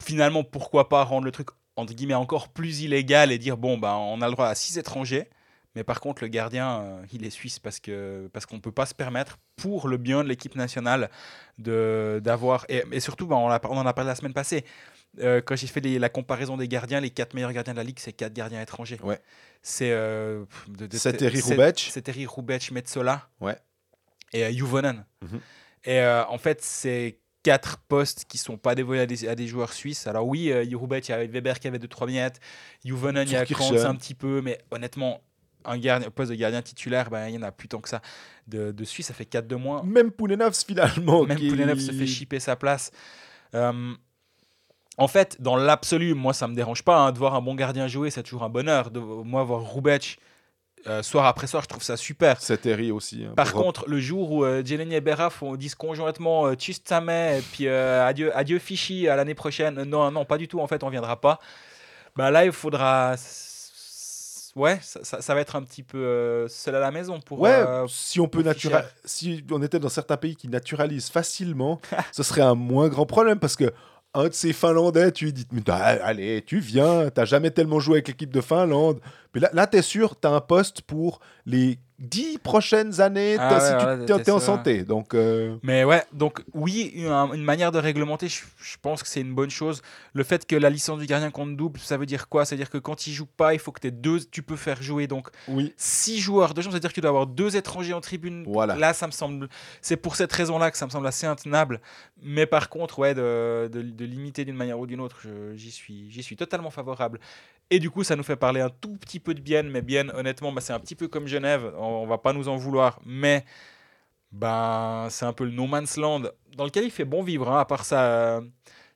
Speaker 2: finalement, pourquoi pas rendre le truc, entre guillemets, encore plus illégal et dire, bon, ben, on a le droit à 6 étrangers, mais par contre, le gardien, euh, il est suisse parce que parce qu'on ne peut pas se permettre, pour le bien de l'équipe nationale, de d'avoir... Et, et surtout, ben, on, l'a- on en a parlé la semaine passée, euh, quand j'ai fait les- la comparaison des gardiens, les 4 meilleurs gardiens de la Ligue, c'est 4 gardiens étrangers.
Speaker 1: Ouais.
Speaker 2: C'est... Euh, de- de-
Speaker 1: C'est Terry Rubec.
Speaker 2: C'est Terry Rubec, Metsola.
Speaker 1: Ouais.
Speaker 2: Et euh, Juvonen.
Speaker 1: Mhm.
Speaker 2: Et en fait, c'est quatre postes qui sont pas dévolus à des, à des joueurs suisses. Alors oui, euh, il y avait Weber qui avait 2-3 miettes. Juvonen, il y a. Krantz un petit peu. Mais honnêtement, un gardien, poste de gardien titulaire, ben, il y en a plus tant que ça. De, de Suisse, ça fait 4 de moins.
Speaker 1: Même Poulenovs finalement.
Speaker 2: Même
Speaker 1: qui-
Speaker 2: se fait chipper sa place. Euh, en fait, dans l'absolu, moi, ça me dérange pas hein, de voir un bon gardien jouer, c'est toujours un bonheur. De, moi, voir Rubec euh, soir après soir, je trouve ça super.
Speaker 1: C'est Terry aussi. hein,
Speaker 2: Par contre, le jour où euh, Jelen et Berra font, disent conjointement euh, Tschüss Tamé et puis euh, adieu, adieu Fichy à l'année prochaine, non, non, pas du tout, en fait, on viendra pas. Bah là, il faudra. Ouais, ça, ça- ça va être un petit peu euh, seul à la maison pour.
Speaker 1: Ouais,
Speaker 2: euh,
Speaker 1: si on peut si on était dans certains pays qui naturalisent facilement, ce serait un moins grand problème parce que un de ces Finlandais, tu lui dis, allez, tu viens, t'as jamais tellement joué avec l'équipe de Finlande. Mais là, là t'es sûr, t'as un poste pour les dix prochaines années
Speaker 2: Ah ouais,
Speaker 1: si tu
Speaker 2: ouais,
Speaker 1: t'es en santé. Donc, euh,
Speaker 2: Mais ouais, donc oui, une, une manière de réglementer, je, je pense que c'est une bonne chose. Le fait que la licence du gardien compte double, ça veut dire quoi? Ça veut dire que quand il joue pas, il faut que tu deux, tu peux faire jouer donc
Speaker 1: oui,
Speaker 2: six joueurs de champ, c'est-à-dire que tu dois avoir deux étrangers en tribune.
Speaker 1: Voilà.
Speaker 2: Là, ça me semble, c'est pour cette raison-là que ça me semble assez intenable. Mais par contre, ouais, de, de- de limiter d'une manière ou d'une autre, j'y suis, j'y suis totalement favorable. Et du coup, ça nous fait parler un tout petit peu de Bienne, mais Bienne, honnêtement, bah, c'est un petit peu comme Genève. On, on va pas nous en vouloir, mais ben, c'est un peu le no man's land dans lequel il fait bon vivre. hein, à part ça, euh,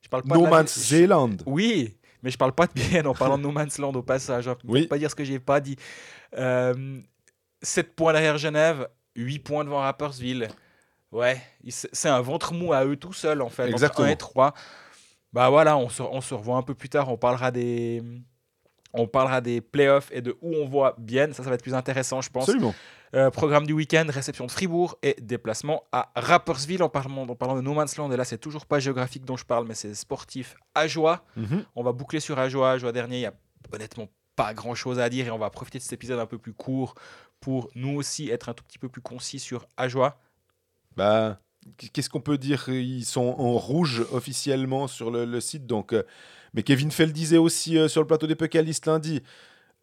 Speaker 2: je parle pas.
Speaker 1: No
Speaker 2: de
Speaker 1: Man's Zealand.
Speaker 2: oui, mais je parle pas de Bienne en parlant de No Man's Land au passage. hein.
Speaker 1: Oui.
Speaker 2: Pas dire ce que j'ai pas dit. Euh, 7 points derrière Genève. 8 points devant Rappersville. Ouais, c'est c'est un ventre mou à eux tout seuls, en fait.
Speaker 1: Exactement.
Speaker 2: Entre 1 et 3. Bah voilà, on se, on se revoit un peu plus tard. On parlera des. On parlera des playoffs et de où on voit bien. Ça, ça va être plus intéressant, je pense.
Speaker 1: Absolument.
Speaker 2: Euh, programme du week-end, réception de Fribourg et déplacement à Rappersville en parlant, en parlant de No Man's Land. Et là, c'est toujours pas géographique dont je parle, mais c'est sportif à joie.
Speaker 1: Mhm.
Speaker 2: On va boucler sur Ajoie. Ajoie dernier, il y a honnêtement pas grand chose à dire et on va profiter de cet épisode un peu plus court pour nous aussi être un tout petit peu plus concis sur Ajoie.
Speaker 1: Bah, qu'est-ce qu'on peut dire? Ils sont en rouge officiellement sur le, le site. Donc, euh, mais Kevin Fell disait aussi euh, sur le plateau des Pucalistes lundi.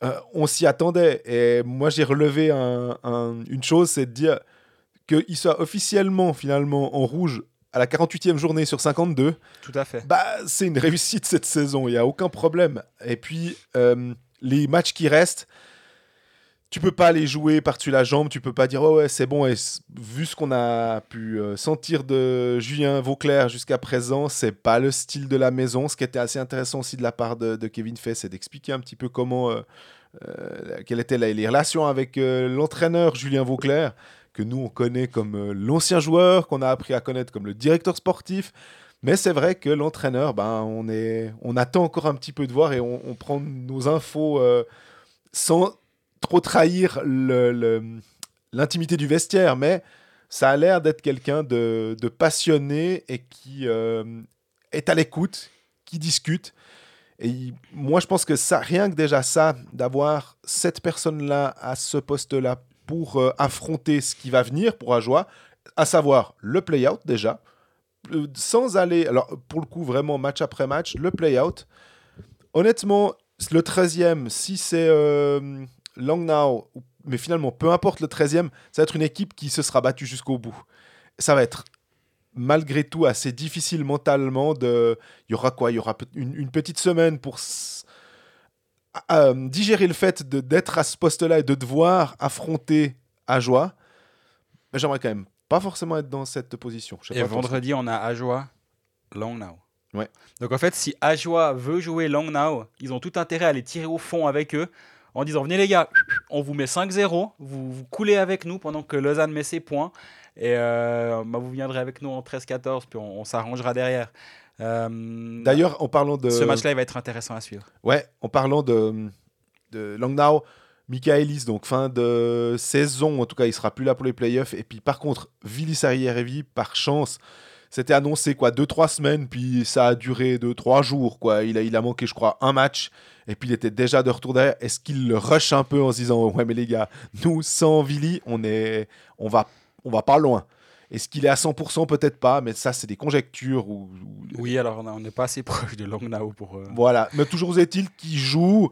Speaker 1: euh, on s'y attendait. Et moi, j'ai relevé un- un- une chose, c'est de dire qu'il soit officiellement, finalement, en rouge à la 48e journée sur 52.
Speaker 2: Tout à fait.
Speaker 1: Bah, c'est une réussite cette saison, il n'y a aucun problème. Et puis, euh, les matchs qui restent, tu peux pas les jouer par-dessus la jambe, tu peux pas dire, ouais, ouais, c'est bon. Et vu ce qu'on a pu euh, sentir de Julien Vauclair jusqu'à présent, c'est pas le style de la maison. Ce qui était assez intéressant aussi de la part de, Kevin Fay, c'est d'expliquer un petit peu comment, euh, euh, quelles étaient les relations avec euh, l'entraîneur Julien Vauclair, que nous on connaît comme euh, l'ancien joueur, qu'on a appris à connaître comme le directeur sportif. Mais c'est vrai que l'entraîneur, ben, on, est, on attend encore un petit peu de voir et on, prend nos infos sans trop trahir l'intimité du vestiaire. Mais ça a l'air d'être quelqu'un de, passionné et qui euh, est à l'écoute, qui discute. Et moi, je pense que ça, rien que déjà ça, d'avoir cette personne-là à ce poste-là pour euh, affronter ce qui va venir pour Ajoie, à savoir le play-out déjà, euh, sans aller, alors pour le coup, vraiment match après match, le play-out. Honnêtement, le 13e, si c'est Langnau, ou- mais finalement, peu importe le 13e, ça va être une équipe qui se sera battue jusqu'au bout. Ça va être malgré tout assez difficile mentalement de il y aura quoi? Il y aura une, une petite semaine pour digérer le fait de- d'être à ce poste-là et de devoir affronter Ajoie mais j'aimerais quand même pas forcément être dans cette position Je sais
Speaker 2: Et
Speaker 1: pas
Speaker 2: vendredi, on a Ajoie, Langnau.
Speaker 1: Ouais.
Speaker 2: Donc en fait, si Ajoie veut jouer Langnau, ils ont tout intérêt à les tirer au fond avec eux en disant Venez les gars, on vous met 5-0, vous, vous coulez avec nous pendant que Lausanne met ses points. Et euh, bah, vous viendrez avec nous en 13-14, puis on, on s'arrangera derrière. Euh,
Speaker 1: D'ailleurs, en parlant de.
Speaker 2: ce match-là, il va être intéressant à suivre.
Speaker 1: Ouais, en parlant de, de Langnau, Michaelis, donc fin de saison, en tout cas, il sera plus là pour les playoffs. Et puis, par contre, Vili par chance, c'était annoncé quoi, 2-3 semaines, puis ça a duré 2-3 jours. quoi. Il a, il a manqué, je crois, un match, et puis il était déjà de retour derrière. Est-ce qu'il le rush un peu en se disant Ouais, mais les gars, nous, sans Vili, on, est, on, va, on va pas loin Est-ce qu'il est à 100% Peut-être pas, mais ça, c'est des conjectures. Ou, ou-
Speaker 2: Oui, alors on n'est pas assez proche de Langnau pour. euh,
Speaker 1: voilà, mais toujours est-il qu'il joue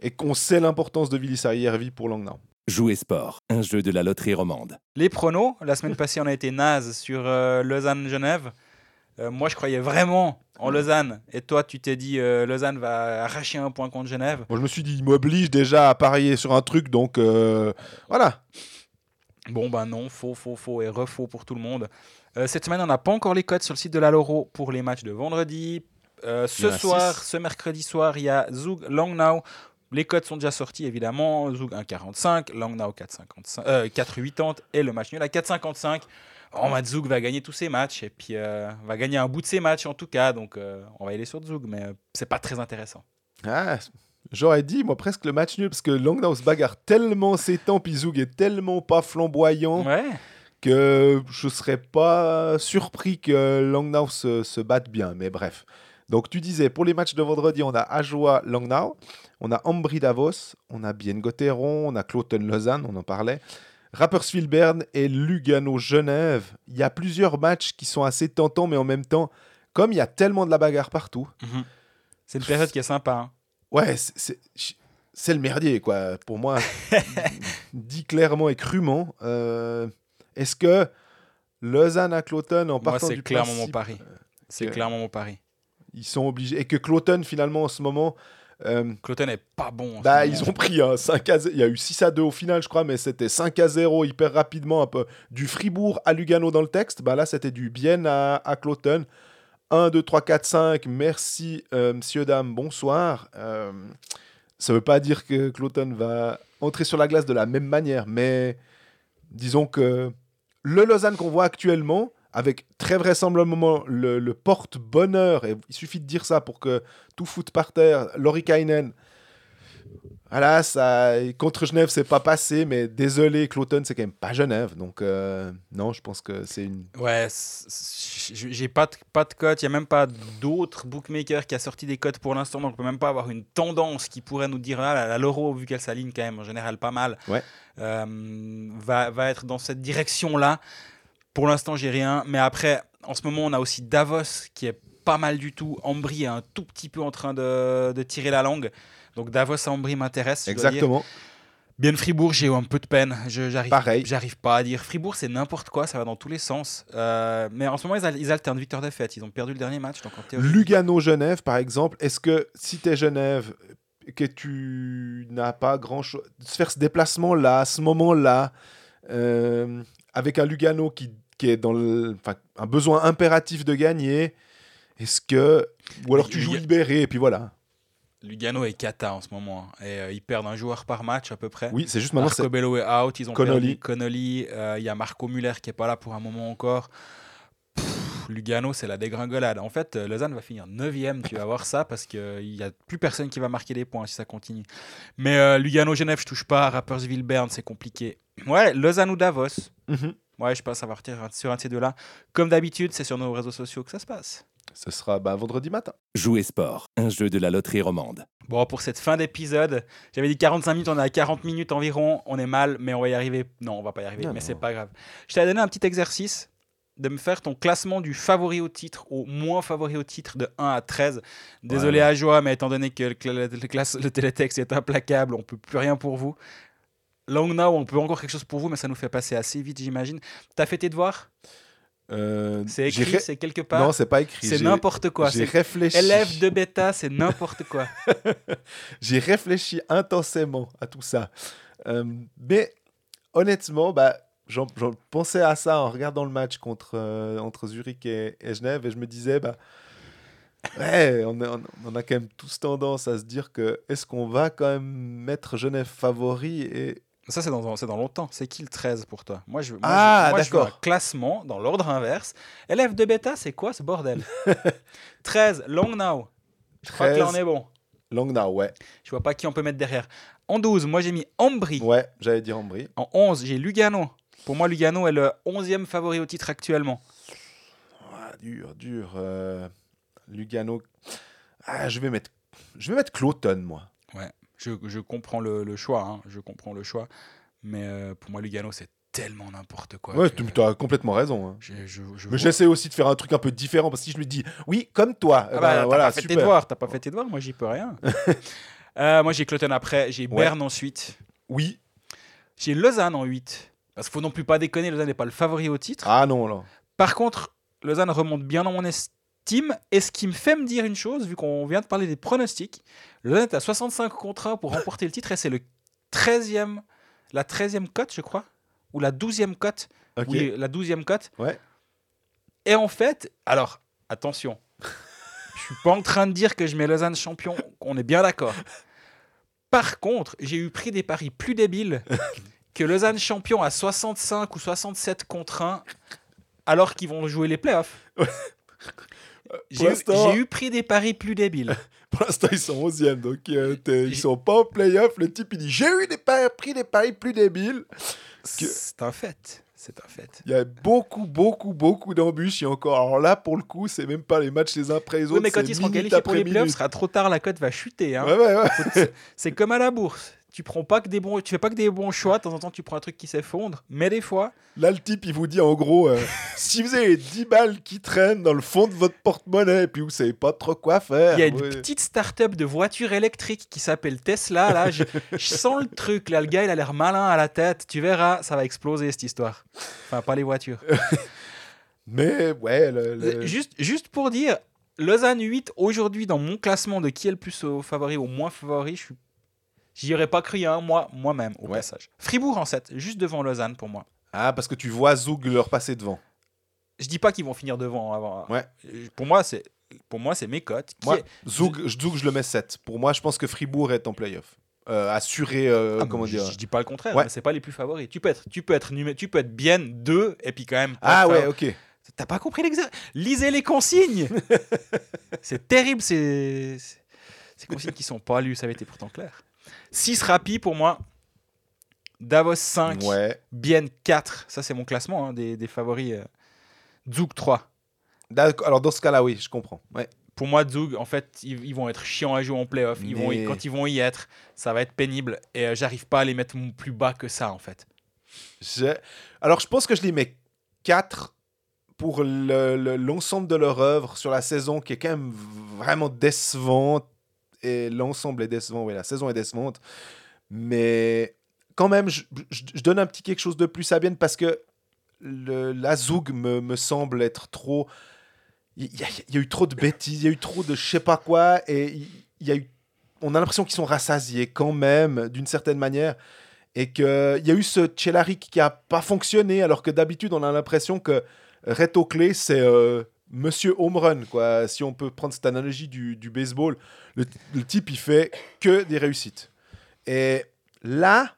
Speaker 1: et qu'on sait l'importance de Willy Sarrière-Vie pour Langnau.
Speaker 3: Jouer sport, un jeu de la loterie romande.
Speaker 2: Les pronos, la semaine passée, on a été naze sur euh, Lausanne-Genève. Euh, moi, je croyais vraiment en Lausanne. Et toi, tu t'es dit euh, Lausanne va arracher un point contre Genève.
Speaker 1: Moi, je me suis dit, il m'oblige déjà à parier sur un truc, donc euh, voilà.
Speaker 2: Bon, ben non, faux, faux, faux et refaux pour tout le monde. Euh, cette semaine, on n'a pas encore les codes sur le site de la Loro pour les matchs de vendredi. Euh, ce soir,
Speaker 1: six.
Speaker 2: ce mercredi soir, il y a Zug Langnau. Les codes sont déjà sortis, évidemment. Zug 1,45, Langnau 4,55, euh, 4,80 et le match nul à 4,55. Oh, Zug va gagner tous ses matchs et puis euh, va gagner un bout de ses matchs en tout cas. Donc, euh, on va y aller sur Zug, mais euh, c'est pas très intéressant.
Speaker 1: Ah, J'aurais dit, moi, presque le match nul, parce que Langnau se bagarre tellement ses temps, puis Zug est tellement pas flamboyant,
Speaker 2: Ouais.
Speaker 1: que je serais pas surpris que Langnau se, se batte bien, mais bref. Donc tu disais, pour les matchs de vendredi, on a Ajoie Langnau, on a Ambry Davos, on a Bien Gotteron, on a Cloton Lausanne, on en parlait, Rapperswil Berne et Lugano Genève. Il y a plusieurs matchs qui sont assez tentants, mais en même temps, comme il y a tellement de la bagarre partout,
Speaker 2: Mhm. C'est une période qui est sympa. hein.
Speaker 1: ouais, c'est- c'est c'est le merdier, quoi. Pour moi, dit clairement et crûment. Euh, Est-ce que Lausanne à Cloton, en
Speaker 2: Moi,
Speaker 1: partant
Speaker 2: c'est
Speaker 1: du
Speaker 2: clairement
Speaker 1: principe,
Speaker 2: mon pari. C'est
Speaker 1: que-
Speaker 2: clairement mon pari.
Speaker 1: Ils sont obligés. Et que Cloton, finalement, en ce moment, euh,
Speaker 2: Cloton est pas bon. en
Speaker 1: bah, ils ont pris un 5 à 0. Il y a eu 6 à 2 au final, je crois, mais c'était 5 à 0 hyper rapidement. Un peu du Fribourg à Lugano dans le texte. Bah, là, c'était du bien à, à Cloton. 1, 2, 3, 4, 5. Merci, euh, monsieur, dame. Bonsoir. Euh, ça veut pas dire que Cloton va entrer sur la glace de la même manière, mais disons que le Lausanne qu'on voit actuellement, avec très vraisemblablement le, le porte-bonheur, et il suffit de dire ça pour que tout foute par terre, Lorikainen, voilà, ça, contre Genève, c'est pas passé, mais désolé, Cloton, c'est quand même pas Genève. Donc, euh, non, je pense que c'est une.
Speaker 2: Ouais, j'ai pas de, pas de cote. Il n'y a même pas d'autres bookmakers qui a sorti des cotes pour l'instant. Donc, on peut même pas avoir une tendance qui pourrait nous dire ah, la, la Loro, vu qu'elle s'aligne quand même en général pas mal,
Speaker 1: Ouais.
Speaker 2: euh, va, va être dans cette direction-là. Pour l'instant, j'ai rien. Mais après, en ce moment, on a aussi Davos qui est pas mal du tout. Ambry est un tout petit peu en train de, de tirer la langue. Donc, Davos à Ambry m'intéresse.
Speaker 1: Exactement.
Speaker 2: Bien Fribourg, j'ai eu un peu de peine. J'arrive,
Speaker 1: Pareil.
Speaker 2: J'arrive pas à dire. Fribourg, c'est n'importe quoi, ça va dans tous les sens. Euh, mais en ce moment, ils, ils alternent victoire-défaite. Ils ont perdu le dernier match, donc.
Speaker 1: Lugano-Genève, par exemple, est-ce que si tu es Genève, que tu n'as pas grand-chose, de se faire ce déplacement-là, à ce moment-là, euh, avec un Lugano qui, qui est dans le, un besoin impératif de gagner, est-ce que. Ou alors tu joues libéré, et puis voilà.
Speaker 2: Lugano est cata en ce moment. hein. Et euh, ils perdent un joueur par match à peu près.
Speaker 1: Oui, c'est juste maintenant.
Speaker 2: Marco Bello est out. Ils ont
Speaker 1: Connolly.
Speaker 2: perdu Connolly. Euh, Il y a Marco Muller qui est pas là pour un moment encore. Pff, Lugano, c'est la dégringolade. En fait, euh, Lausanne va finir 9ème, tu vas voir ça, parce qu'il n'y a plus personne qui va marquer des points si ça continue. Mais euh, Lugano-Genève, je touche pas. Rappersville-Berne, c'est compliqué. Ouais, Lausanne ou Davos.
Speaker 1: Mhm.
Speaker 2: Ouais, je pense, va partir sur un de ces deux-là. Comme d'habitude, c'est sur nos réseaux sociaux que ça se passe.
Speaker 1: Ce sera bah, vendredi matin.
Speaker 3: Jouer sport, un jeu de la loterie romande.
Speaker 2: Bon, pour cette fin d'épisode, j'avais dit 45 minutes, on est à 40 minutes environ. On est mal, mais on va y arriver. Non, on va pas y arriver,
Speaker 1: Non,
Speaker 2: mais c'est pas grave. Je t'avais donné un petit exercice de me faire ton classement du favori au titre au moins favori au titre de 1 à 13. Désolé
Speaker 1: Ouais,
Speaker 2: à Joie, mais étant donné que le, le classe- le télétexte est implacable, on peut plus rien pour vous. Long now, on peut encore quelque chose pour vous, mais ça nous fait passer assez vite, j'imagine. T'as fait tes devoirs?
Speaker 1: Euh,
Speaker 2: C'est écrit,
Speaker 1: ré-
Speaker 2: c'est quelque part?
Speaker 1: Non, c'est pas écrit.
Speaker 2: C'est n'importe quoi.
Speaker 1: J'ai réfléchi.
Speaker 2: élève de bêta, c'est n'importe quoi.
Speaker 1: J'ai réfléchi intensément à tout ça. Euh, mais honnêtement, bah, j'en j'en pensais à ça en regardant le match contre, euh, entre Zurich et, et Genève et je me disais, bah, ouais, on a, on a quand même tous tendance à se dire que est-ce qu'on va quand même mettre Genève favori et
Speaker 2: Ça, c'est dans, longtemps. C'est qui le 13 pour toi? Moi, je, moi,
Speaker 1: Ah,
Speaker 2: je, moi, je veux un classement dans l'ordre inverse. Élève de bêta, c'est quoi ce bordel? 13, Long Now. Je crois que là, on
Speaker 1: 13.
Speaker 2: est bon.
Speaker 1: Longnau, ouais.
Speaker 2: Je vois pas qui on peut mettre derrière. En 12, moi, j'ai mis Ambry.
Speaker 1: Ouais, j'allais dire Ambry.
Speaker 2: En 11, j'ai Lugano. Pour moi, Lugano est le 11e favori au titre actuellement.
Speaker 1: Ah, dur, dur. euh, Lugano. Ah, je vais mettre, je vais mettre Cloton, moi.
Speaker 2: Je, je comprends le, le choix. hein. Je comprends le choix. Mais euh, pour moi, Lugano, c'est tellement n'importe quoi.
Speaker 1: Ouais,
Speaker 2: que
Speaker 1: tu as complètement raison. hein.
Speaker 2: je- je- je
Speaker 1: Mais j'essaie aussi de faire un truc un peu différent parce que si je me dis, oui, comme toi, eh
Speaker 2: Ah
Speaker 1: ben,
Speaker 2: bah, t'as
Speaker 1: voilà,
Speaker 2: pas fait tes devoirs, t'as pas fait tes devoirs, moi j'y peux rien. Euh, moi j'ai Cloton après, j'ai
Speaker 1: Ouais.
Speaker 2: Berne ensuite,
Speaker 1: Oui.
Speaker 2: j'ai Lausanne en 8. Parce qu'il faut non plus pas déconner, Lausanne n'est pas le favori au titre.
Speaker 1: Ah non, là.
Speaker 2: Par contre, Lausanne remonte bien dans mon estime. Et ce qui me fait me dire une chose, vu qu'on vient de parler des pronostics, Lausanne à 65 contre 1 pour remporter le titre et c'est le 13e, la 13e cote, je crois, ou la 12e cote. Oui, la 12e cote.
Speaker 1: Ouais.
Speaker 2: Et en fait, alors, attention, je suis pas en train de dire que je mets Lausanne champion, on est bien d'accord. Par contre, j'ai eu pris des paris plus débiles que Lausanne champion à 65 ou 67 contre 1, alors qu'ils vont jouer les playoffs. J'ai eu, eu pris des paris plus débiles.
Speaker 1: Pour l'instant, ils sont 11e, donc euh, ils sont pas en playoff. Le type, il dit J'ai eu des paris, pris des paris plus débiles. Que-
Speaker 2: C'est un fait. C'est un fait.
Speaker 1: Il y a beaucoup, beaucoup, beaucoup d'embûches. Et encore, alors là, pour le coup, c'est même pas les matchs les uns après les autres.
Speaker 2: Oui, mais quand ils seront qualifiés pour les playoffs, ce sera trop tard, la cote va chuter. hein.
Speaker 1: Ouais, ouais, ouais.
Speaker 2: C'est comme à la bourse. Tu prends pas que des bons, tu fais pas que des bons choix. De temps en temps, tu prends un truc qui s'effondre. Mais des fois,
Speaker 1: Là, le type, il vous dit en gros euh, si vous avez 10 balles qui traînent dans le fond de votre porte-monnaie et puis vous savez pas trop quoi faire.
Speaker 2: il y a une
Speaker 1: ouais.
Speaker 2: petite start-up de voitures électriques qui s'appelle Tesla. Là, je, je sens le truc. Là, le gars, il a l'air malin à la tête. Tu verras, ça va exploser cette histoire. Enfin, pas les voitures.
Speaker 1: Mais ouais, le- le-
Speaker 2: Juste, juste pour dire, Lausanne 8 aujourd'hui dans mon classement de qui est le plus favori au moins favori, je suis. J'y aurais pas cru hein, moi, moi-même au
Speaker 1: Ouais.
Speaker 2: passage. Fribourg en 7, juste devant Lausanne pour moi.
Speaker 1: Ah, parce que tu vois Zoug leur passer devant.
Speaker 2: Je dis pas qu'ils vont finir devant avant.
Speaker 1: Ouais.
Speaker 2: Pour moi, c'est pour moi c'est mes cotes.
Speaker 1: Moi,
Speaker 2: est-
Speaker 1: Zoug, Zoug, je le mets 7. Pour moi, je pense que Fribourg est en playoff. euh, assurés, euh,
Speaker 2: Ah,
Speaker 1: comment dire.
Speaker 2: je dis pas le contraire,
Speaker 1: Ouais.
Speaker 2: mais c'est pas les plus favoris. Tu peux être, tu peux être, tu peux être bien 2 et puis quand même.
Speaker 1: Ah ouais, ok.
Speaker 2: T'as pas compris l'exercice Lisez les consignes C'est terrible, ces... ces consignes qui sont pas lues, ça avait été pourtant clair. 6 rapis pour moi. Davos 5,
Speaker 1: Ouais.
Speaker 2: Bien 4. Ça, c'est mon classement hein, des, des favoris. euh. Zug 3.
Speaker 1: D'accord. Alors dans ce cas-là, oui, je comprends. Ouais.
Speaker 2: Pour moi, Zug, en fait, ils, ils vont être chiants à jouer en playoff. Ils vont y-
Speaker 1: Mais-
Speaker 2: quand ils vont y être, ça va être pénible. Et euh, j'arrive pas à les mettre plus bas que ça, en fait.
Speaker 1: Je- Alors je pense que je les mets 4 pour le- le- l'ensemble de leur œuvre sur la saison qui est quand même vraiment décevante. Et l'ensemble est décevant, oui, la saison est décevante. Mais quand même, je, donne un petit quelque chose de plus à Bien parce que le, la Zoug me, me semble être trop. Il y, a, eu trop de bêtises, il y a eu trop de je sais pas quoi, et il y a eu. On a l'impression qu'ils sont rassasiés quand même, d'une certaine manière, et qu'il y a eu ce Chelaric qui a pas fonctionné, alors que d'habitude on a l'impression que Reto Clé c'est euh, Monsieur Home Run, quoi. Si on peut prendre cette analogie du, du baseball, le, le type il fait que des réussites. Et là,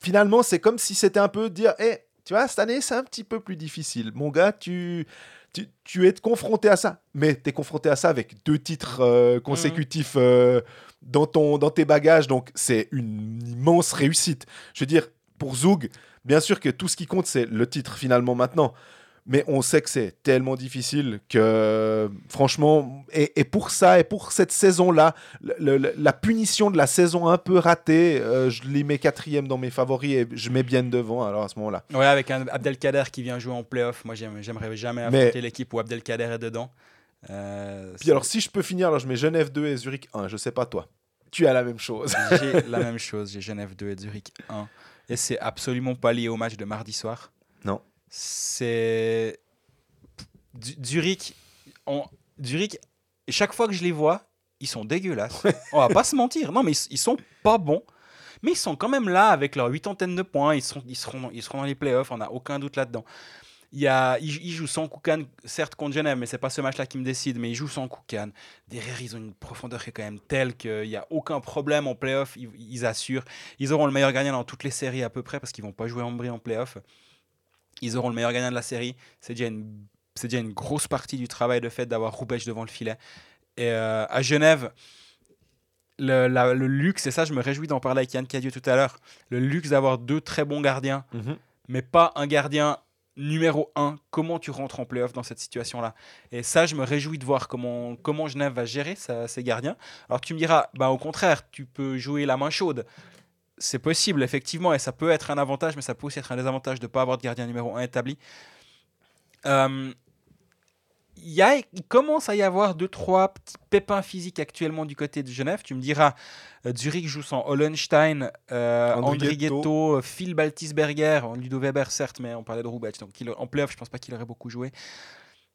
Speaker 1: finalement, c'est comme si c'était un peu dire, Eh, tu vois, cette année, c'est un petit peu plus difficile. Mon gars, tu, tu, tu es confronté à ça. Mais tu es confronté à ça avec deux titres euh, consécutifs euh, dans, ton, dans tes bagages. Donc, c'est une immense réussite. Je veux dire, pour Zoug, bien sûr que tout ce qui compte, c'est le titre finalement maintenant. Mais on sait que c'est tellement difficile que, franchement, et, et pour ça, et pour cette saison-là, le- le- la punition de la saison un peu ratée, euh, je les mets quatrième dans mes favoris et je mets bien devant alors à ce moment-là.
Speaker 2: Ouais, avec un Abdelkader qui vient jouer en playoff. Moi, j'aime- j'aimerais jamais
Speaker 1: Mais-
Speaker 2: affronter l'équipe où Abdelkader est dedans. Euh,
Speaker 1: Puis alors, si je peux finir, alors je mets Genève 2 et Zurich 1, je sais pas toi. Tu as la même chose.
Speaker 2: J'ai la même chose, j'ai Genève 2 et Zurich 1. Et c'est absolument pas lié au match de mardi soir.
Speaker 1: Non.
Speaker 2: C'est. Zurich, on... Zurich, chaque fois que je les vois, ils sont dégueulasses. on va pas se mentir. Non, mais ils, ils sont pas bons. Mais ils sont quand même là avec leur huitantaine de points. Ils, sont, ils, seront, ils seront dans les playoffs, on n'a aucun doute là-dedans. Il, y a, ils, ils jouent sans Koukan, certes contre Genève, mais c'est pas ce match-là qui me décide. Mais ils jouent sans Koukan. Derrière, ils ont une profondeur qui est quand même telle qu'il n'y a aucun problème en playoff. Ils, ils assurent. Ils auront le meilleur gagnant dans toutes les séries à peu près parce qu'ils vont pas jouer en bris en playoff. Ils auront le meilleur gagnant de la série. C'est déjà une, c'est déjà une grosse partie du travail de fait d'avoir Roubaix devant le filet. Et euh, à Genève, le, la- le luxe, et ça je me réjouis d'en parler avec Yann Cadieux tout à l'heure, le luxe d'avoir deux très bons gardiens,
Speaker 1: Mhm.
Speaker 2: mais pas un gardien numéro un. Comment tu rentres en playoff dans cette situation-là? Et ça, je me réjouis de voir comment, comment Genève va gérer sa- ses gardiens. Alors tu me diras, bah, au contraire, tu peux jouer la main chaude. C'est possible, effectivement, et ça peut être un avantage, mais ça peut aussi être un désavantage de ne pas avoir de gardien numéro un établi. Euh, il, y a, il commence à y avoir deux, trois petits pépins physiques actuellement du côté de Genève. Tu me diras, euh, Zurich joue sans Hollenstein, euh,
Speaker 1: Andrighetto.
Speaker 2: Andrighetto, Phil Baltisberger, Ludo Weber certes, mais on parlait de Roubaix, donc il- en playoff, je pense pas qu'il aurait beaucoup joué.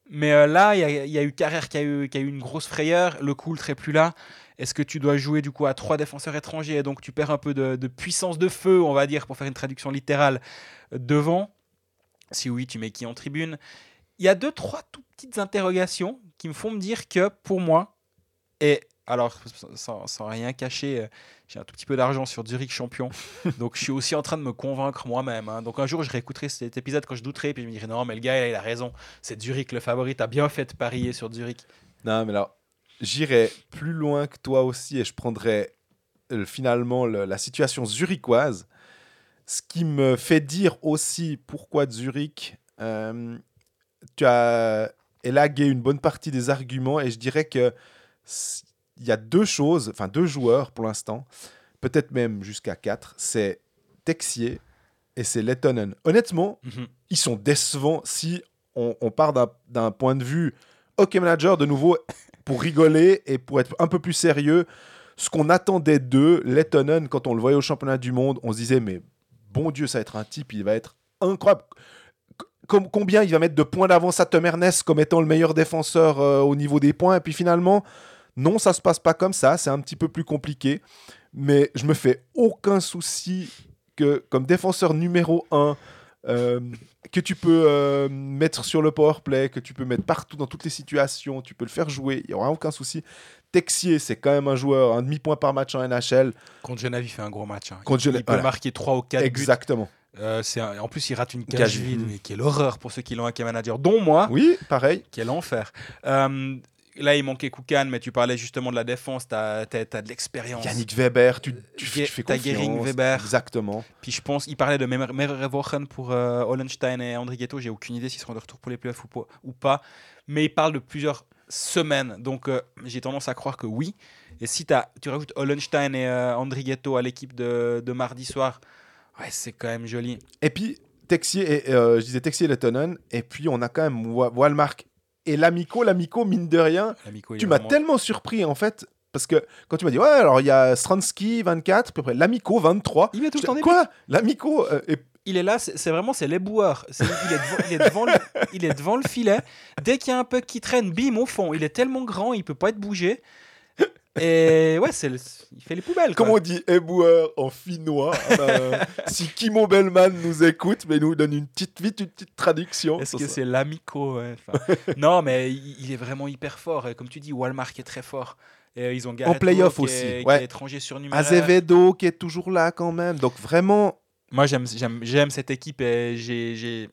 Speaker 2: Mais euh, là, il y, a- il y a eu Carrère qui a eu, qui a eu une grosse frayeur, le Coultre est plus là. Est-ce que tu dois jouer du coup à trois défenseurs étrangers et donc tu perds un peu de, de puissance de feu, on va dire, pour faire une traduction littérale, euh, devant? Si oui, tu mets qui en tribune? Il y a deux, trois tout petites interrogations qui me font me dire que pour moi, et alors sans, sans rien cacher, euh, j'ai un tout petit peu d'argent sur Zurich champion, donc je suis aussi en train de me convaincre moi-même. hein. Donc un jour, je réécouterai cet épisode quand je douterai, puis je me dirai non, mais le gars, il a- il a raison, c'est Zurich le favori, t'as bien fait de parier sur Zurich.
Speaker 1: Non, mais alors, j'irai plus loin que toi aussi et je prendrai euh, finalement le- la situation zurichoise. Ce qui me fait dire aussi pourquoi Zurich, euh, tu as élagué une bonne partie des arguments et je dirais que il y a deux choses, enfin deux joueurs pour l'instant, peut-être même jusqu'à quatre, c'est Texier et c'est Lettonen. Honnêtement,
Speaker 2: Mhm.
Speaker 1: ils sont décevants si on, on part d'un point de vue hockey manager de nouveau pour rigoler et pour être un peu plus sérieux. Ce qu'on attendait d'eux, Lettonen, quand on le voyait au championnat du monde, on se disait mais bon Dieu, ça va être un type, il va être incroyable. Combien il va mettre de points d'avance à Tom Ernest comme étant le meilleur défenseur euh, au niveau des points? Et puis finalement non, ça se passe pas comme ça, c'est un petit peu plus compliqué. Mais je me fais aucun souci que, comme défenseur numéro 1, que tu peux euh, mettre sur le power play, que tu peux mettre partout dans toutes les situations, tu peux le faire jouer, il n'y aura aucun souci. Texier, c'est quand même un joueur, un demi-point par match en NHL.
Speaker 2: Contre Genève, il fait un gros match. hein.
Speaker 1: Contre
Speaker 2: il,
Speaker 1: Genève,
Speaker 2: il peut
Speaker 1: voilà.
Speaker 2: marquer 3 ou 4 buts.
Speaker 1: Exactement.
Speaker 2: Euh, c'est un- En plus, il rate une
Speaker 1: Cage vide.
Speaker 2: mais quelle horreur pour ceux qui l'ont avec un manager, dont moi.
Speaker 1: Oui, pareil.
Speaker 2: Quel enfer. Euh, là, il manquait Koukan, mais tu parlais justement de la défense. Tu as, de l'expérience.
Speaker 1: Yannick Weber, tu, tu, tu fais confiance.
Speaker 2: Gehring, Weber.
Speaker 1: Exactement.
Speaker 2: Puis je pense, il parlait de Mer- Merrewochen pour euh, Hollenstein et André Ghetto. J'ai aucune idée s'ils seront de retour pour les playoffs ou pas. Ou pas. Mais il parle de plusieurs semaines. Donc euh, j'ai tendance à croire que oui. Et si t'as- tu rajoutes Hollenstein et euh, André Ghetto à l'équipe de, de mardi soir, ouais, c'est quand même joli.
Speaker 1: Et puis, Texier, et, euh, je disais Texier et Lettonen. Et puis, on a quand même Wa- Walmark et L'Amico. L'Amico, mine de rien,
Speaker 2: L'amico, il
Speaker 1: tu m'as
Speaker 2: vraiment-
Speaker 1: tellement surpris, en fait. Parce que quand tu m'as dit, ouais, alors il y a Stransky, 24, puis après L'Amico, 23.
Speaker 2: Il met tout le temps
Speaker 1: Quoi? L'Amico euh,
Speaker 2: il est là, c'est vraiment c'est l'éboueur. C'est- Il, est devant- il, est devant le, il est devant le filet. Dès qu'il y a un puck qui traîne, bim au fond. Il est tellement grand, il peut pas être bougé. Et ouais, c'est le- il fait les poubelles.
Speaker 1: Comment on dit éboueur en finnois Ah bah, Si Kimo Bellman nous écoute, mais nous donne une petite, vite une petite traduction.
Speaker 2: Est-ce que c'est l'amico ouais, Non, mais il est vraiment hyper fort. Et comme tu dis, Walmart est très fort. Et euh, ils ont Garrett
Speaker 1: playoff
Speaker 2: Lowe qui
Speaker 1: aussi,
Speaker 2: est- qui
Speaker 1: ouais.
Speaker 2: est étranger surnuméraire.
Speaker 1: Azevedo qui est toujours là quand même. Donc vraiment,
Speaker 2: Moi, j'aime, cette équipe et j'ai,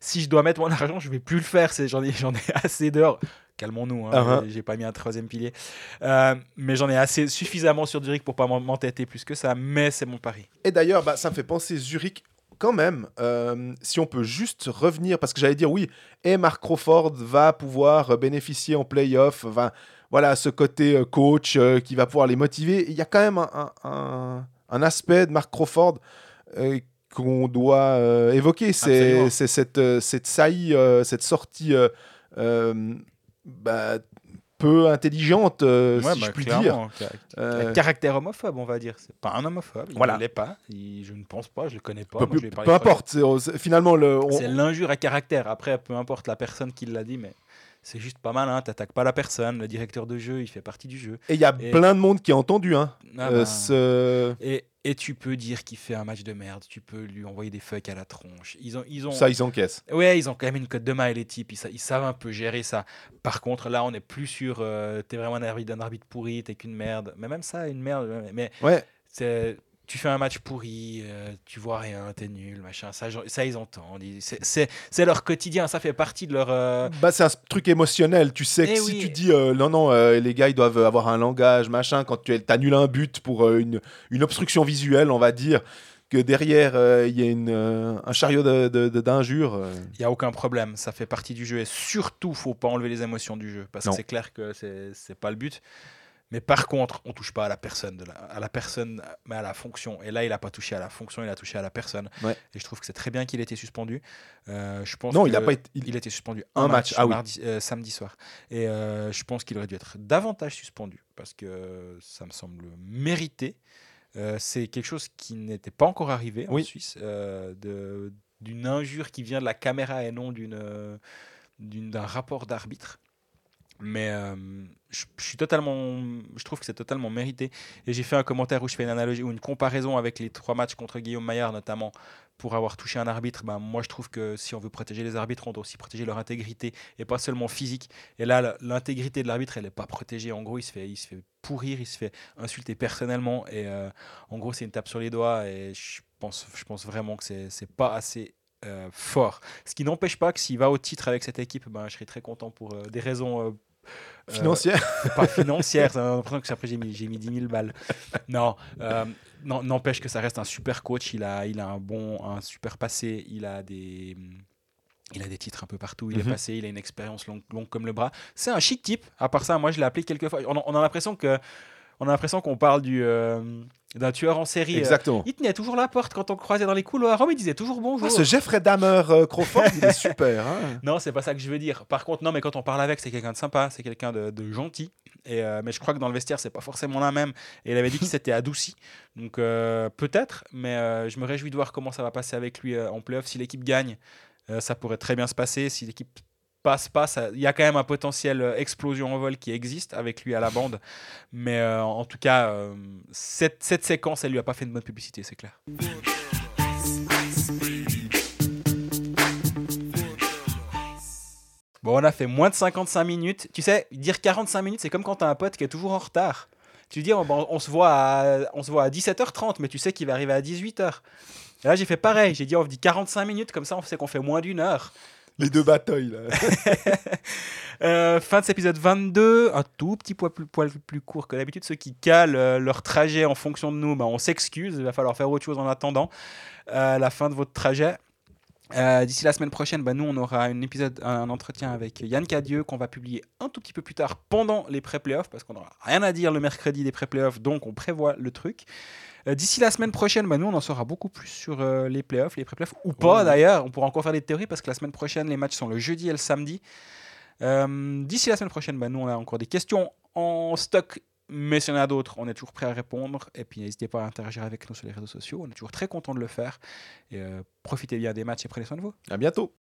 Speaker 2: si je dois mettre mon argent, je vais plus le faire. J'en, ai, j'en ai assez d'heures. Calmons-nous, hein,
Speaker 1: Uh-huh.
Speaker 2: j'ai- j'ai pas mis un troisième pilier. Euh, mais j'en ai assez suffisamment sur Zurich pour pas m'en- m'entêter plus que ça. Mais c'est mon pari.
Speaker 1: Et d'ailleurs, bah, ça me fait penser Zurich quand même. euh, si on peut juste revenir, parce que j'allais dire oui, et Mark Crawford va pouvoir bénéficier en playoff. va- voilà, ce côté euh, coach euh, qui va pouvoir les motiver. Il y a quand même un, un- un- un aspect de Mark Crawford euh, qu'on doit euh, évoquer. C'est cette, cette saillie, cette sortie bah, peu intelligente, euh, si je puis dire. Euh,
Speaker 2: caractère homophobe, on va dire. C'est pas un homophobe. Il
Speaker 1: Voilà.
Speaker 2: ne l'est pas. Il- je ne pense pas. Je le connais pas.
Speaker 1: peu,
Speaker 2: Moi, je
Speaker 1: importe. c'est- c'est- Finalement, le, on-
Speaker 2: C'est l'injure à caractère. Après, peu importe la personne qui l'a dit, mais c'est juste pas mal. Hein. T'attaques pas la personne. Le directeur de jeu, il fait partie du jeu.
Speaker 1: Et il y a
Speaker 2: Et-
Speaker 1: plein de monde qui a entendu hein,
Speaker 2: Ah
Speaker 1: euh,
Speaker 2: bah.
Speaker 1: ce-
Speaker 2: et, et tu peux dire qu'il fait un match de merde. Tu peux lui envoyer des fucks à la tronche. Ils ont, ils ont,
Speaker 1: ça, ils encaissent.
Speaker 2: ouais, ils ont quand même une cote de main, les types. Ils, sa- ils savent un peu gérer ça. Par contre, là, on est plus sur. euh, t'es vraiment un arbitre, un arbitre pourri. T'es qu'une merde. Mais même ça, une merde. Mais
Speaker 1: Ouais.
Speaker 2: c'est tu fais un match pourri, euh, tu vois rien, t'es nul, machin. Ça, ils entendent. C'est- leur quotidien, ça fait partie de leur. euh,
Speaker 1: Bah, c'est un truc émotionnel. Tu sais que
Speaker 2: Eh
Speaker 1: si
Speaker 2: oui.
Speaker 1: tu dis euh, non, non, les gars, ils doivent avoir un langage, machin, quand tu annules un but pour une, une obstruction visuelle, on va dire, que derrière, il y a une, un chariot d'injures.
Speaker 2: Il n'y a aucun problème, ça fait partie du jeu. Et surtout, faut pas enlever les émotions du jeu. Parce que c'est clair que c'est pas le but. Mais par contre, on touche pas à la personne, de la, à la personne, mais à la fonction. Et là, il a pas touché à la fonction, il a touché à la personne.
Speaker 1: Ouais.
Speaker 2: Et je trouve que c'est très bien qu'il ait été suspendu. Euh, je pense
Speaker 1: Non,
Speaker 2: que
Speaker 1: il a pas été. il-
Speaker 2: il a été suspendu
Speaker 1: Un
Speaker 2: un,
Speaker 1: match,
Speaker 2: match,
Speaker 1: ah oui.
Speaker 2: euh, samedi soir. Et euh, je pense qu'il aurait dû être davantage suspendu parce que ça me semble mérité. C'est quelque chose qui n'était pas encore arrivé en. Suisse, d'une injure qui vient de la caméra et non d'une- d'un rapport d'arbitre. Mais euh, je, suis totalement, je trouve que c'est totalement mérité. Et j'ai fait un commentaire où je fais une analogie ou une comparaison avec les trois matchs contre Guillaume Maillard notamment pour avoir touché un arbitre. Ben, moi, je trouve que si on veut protéger les arbitres, on doit aussi protéger leur intégrité et pas seulement physique. Et là, l'intégrité de l'arbitre, elle n'est pas protégée. En gros, il se fait, il se fait pourrir, il se fait insulter personnellement. Et euh, en gros, c'est une tape sur les doigts. Et je pense, je pense vraiment que c'est pas assez euh, fort. Ce qui n'empêche pas que s'il va au titre avec cette équipe, ben, je serais très content pour des raisons euh,
Speaker 1: Financière.
Speaker 2: pas financières. J'ai l'impression que après j'ai mis, j'ai mis 10 000 balles. Non, euh, non, n'empêche que ça reste un super coach. Il a, il a un bon, un super passé. Il a des, il a des titres un peu partout. Il
Speaker 1: Mhm.
Speaker 2: est passé. Il a une expérience longue, longue comme le bras. C'est un chic type. À part ça, moi je l'ai appelé quelques fois. On a l'impression que, on a l'impression qu'on parle du, euh, d'un tueur en série. euh,
Speaker 1: Exactement.
Speaker 2: il tenait toujours la porte quand on croisait dans les couloirs. Oh, mais il disait toujours bonjour.
Speaker 1: Ah, ce Jeffrey Dahmer euh, Crawford, il est super. hein.
Speaker 2: Non, c'est pas ça que je veux dire. Par contre, non, mais quand on parle avec, c'est quelqu'un de sympa, c'est quelqu'un de, de gentil. Et, euh, mais je crois que dans le vestiaire, c'est pas forcément la même. Et il avait dit qu'il s'était adouci. Donc euh, peut-être, mais je me réjouis de voir comment ça va passer avec lui en playoff. Si l'équipe gagne, ça pourrait très bien se passer. Si l'équipe passe pas, il y a quand même un potentiel euh, explosion en vol qui existe avec lui à la bande. Mais euh, en tout cas, euh, cette, séquence, elle lui a pas fait de bonne publicité, c'est clair. Bon, on a fait moins de 55 minutes. Tu sais, dire 45 minutes, c'est comme quand t'as un pote qui est toujours en retard. Tu dis, on se voit à, on se voit à 17h30, mais tu sais qu'il va arriver à 18h. Et là, j'ai fait pareil. J'ai dit, on dit 45 minutes, comme ça, on sait qu'on fait moins d'une heure.
Speaker 1: Les deux batailles, là.
Speaker 2: Euh, fin de cet épisode 22, un tout petit poil plus, court que d'habitude. Ceux qui calent euh, leur trajet en fonction de nous, ben, on s'excuse. Il va falloir faire autre chose en attendant euh, la fin de votre trajet. D'ici la semaine prochaine, ben, nous, on aura un épisode, un entretien avec Yann Cadieux qu'on va publier un tout petit peu plus tard pendant les pré-playoffs parce qu'on n'aura rien à dire le mercredi des pré-playoffs, donc on prévoit le truc. Euh, D'ici la semaine prochaine, ben, nous, on en saura beaucoup plus sur euh, les playoffs, les pré-playoffs, ou pas
Speaker 1: Ouais.
Speaker 2: d'ailleurs. On pourra encore faire des théories parce que la semaine prochaine, les matchs sont le jeudi et le samedi. Euh, D'ici la semaine prochaine, ben, nous, on a encore des questions en stock. Mais s'il y en a d'autres, on est toujours prêt à répondre. Et puis n'hésitez pas à interagir avec nous sur les réseaux sociaux. On est toujours très content de le faire. Et euh, profitez bien des matchs et prenez soin de vous.
Speaker 1: À bientôt.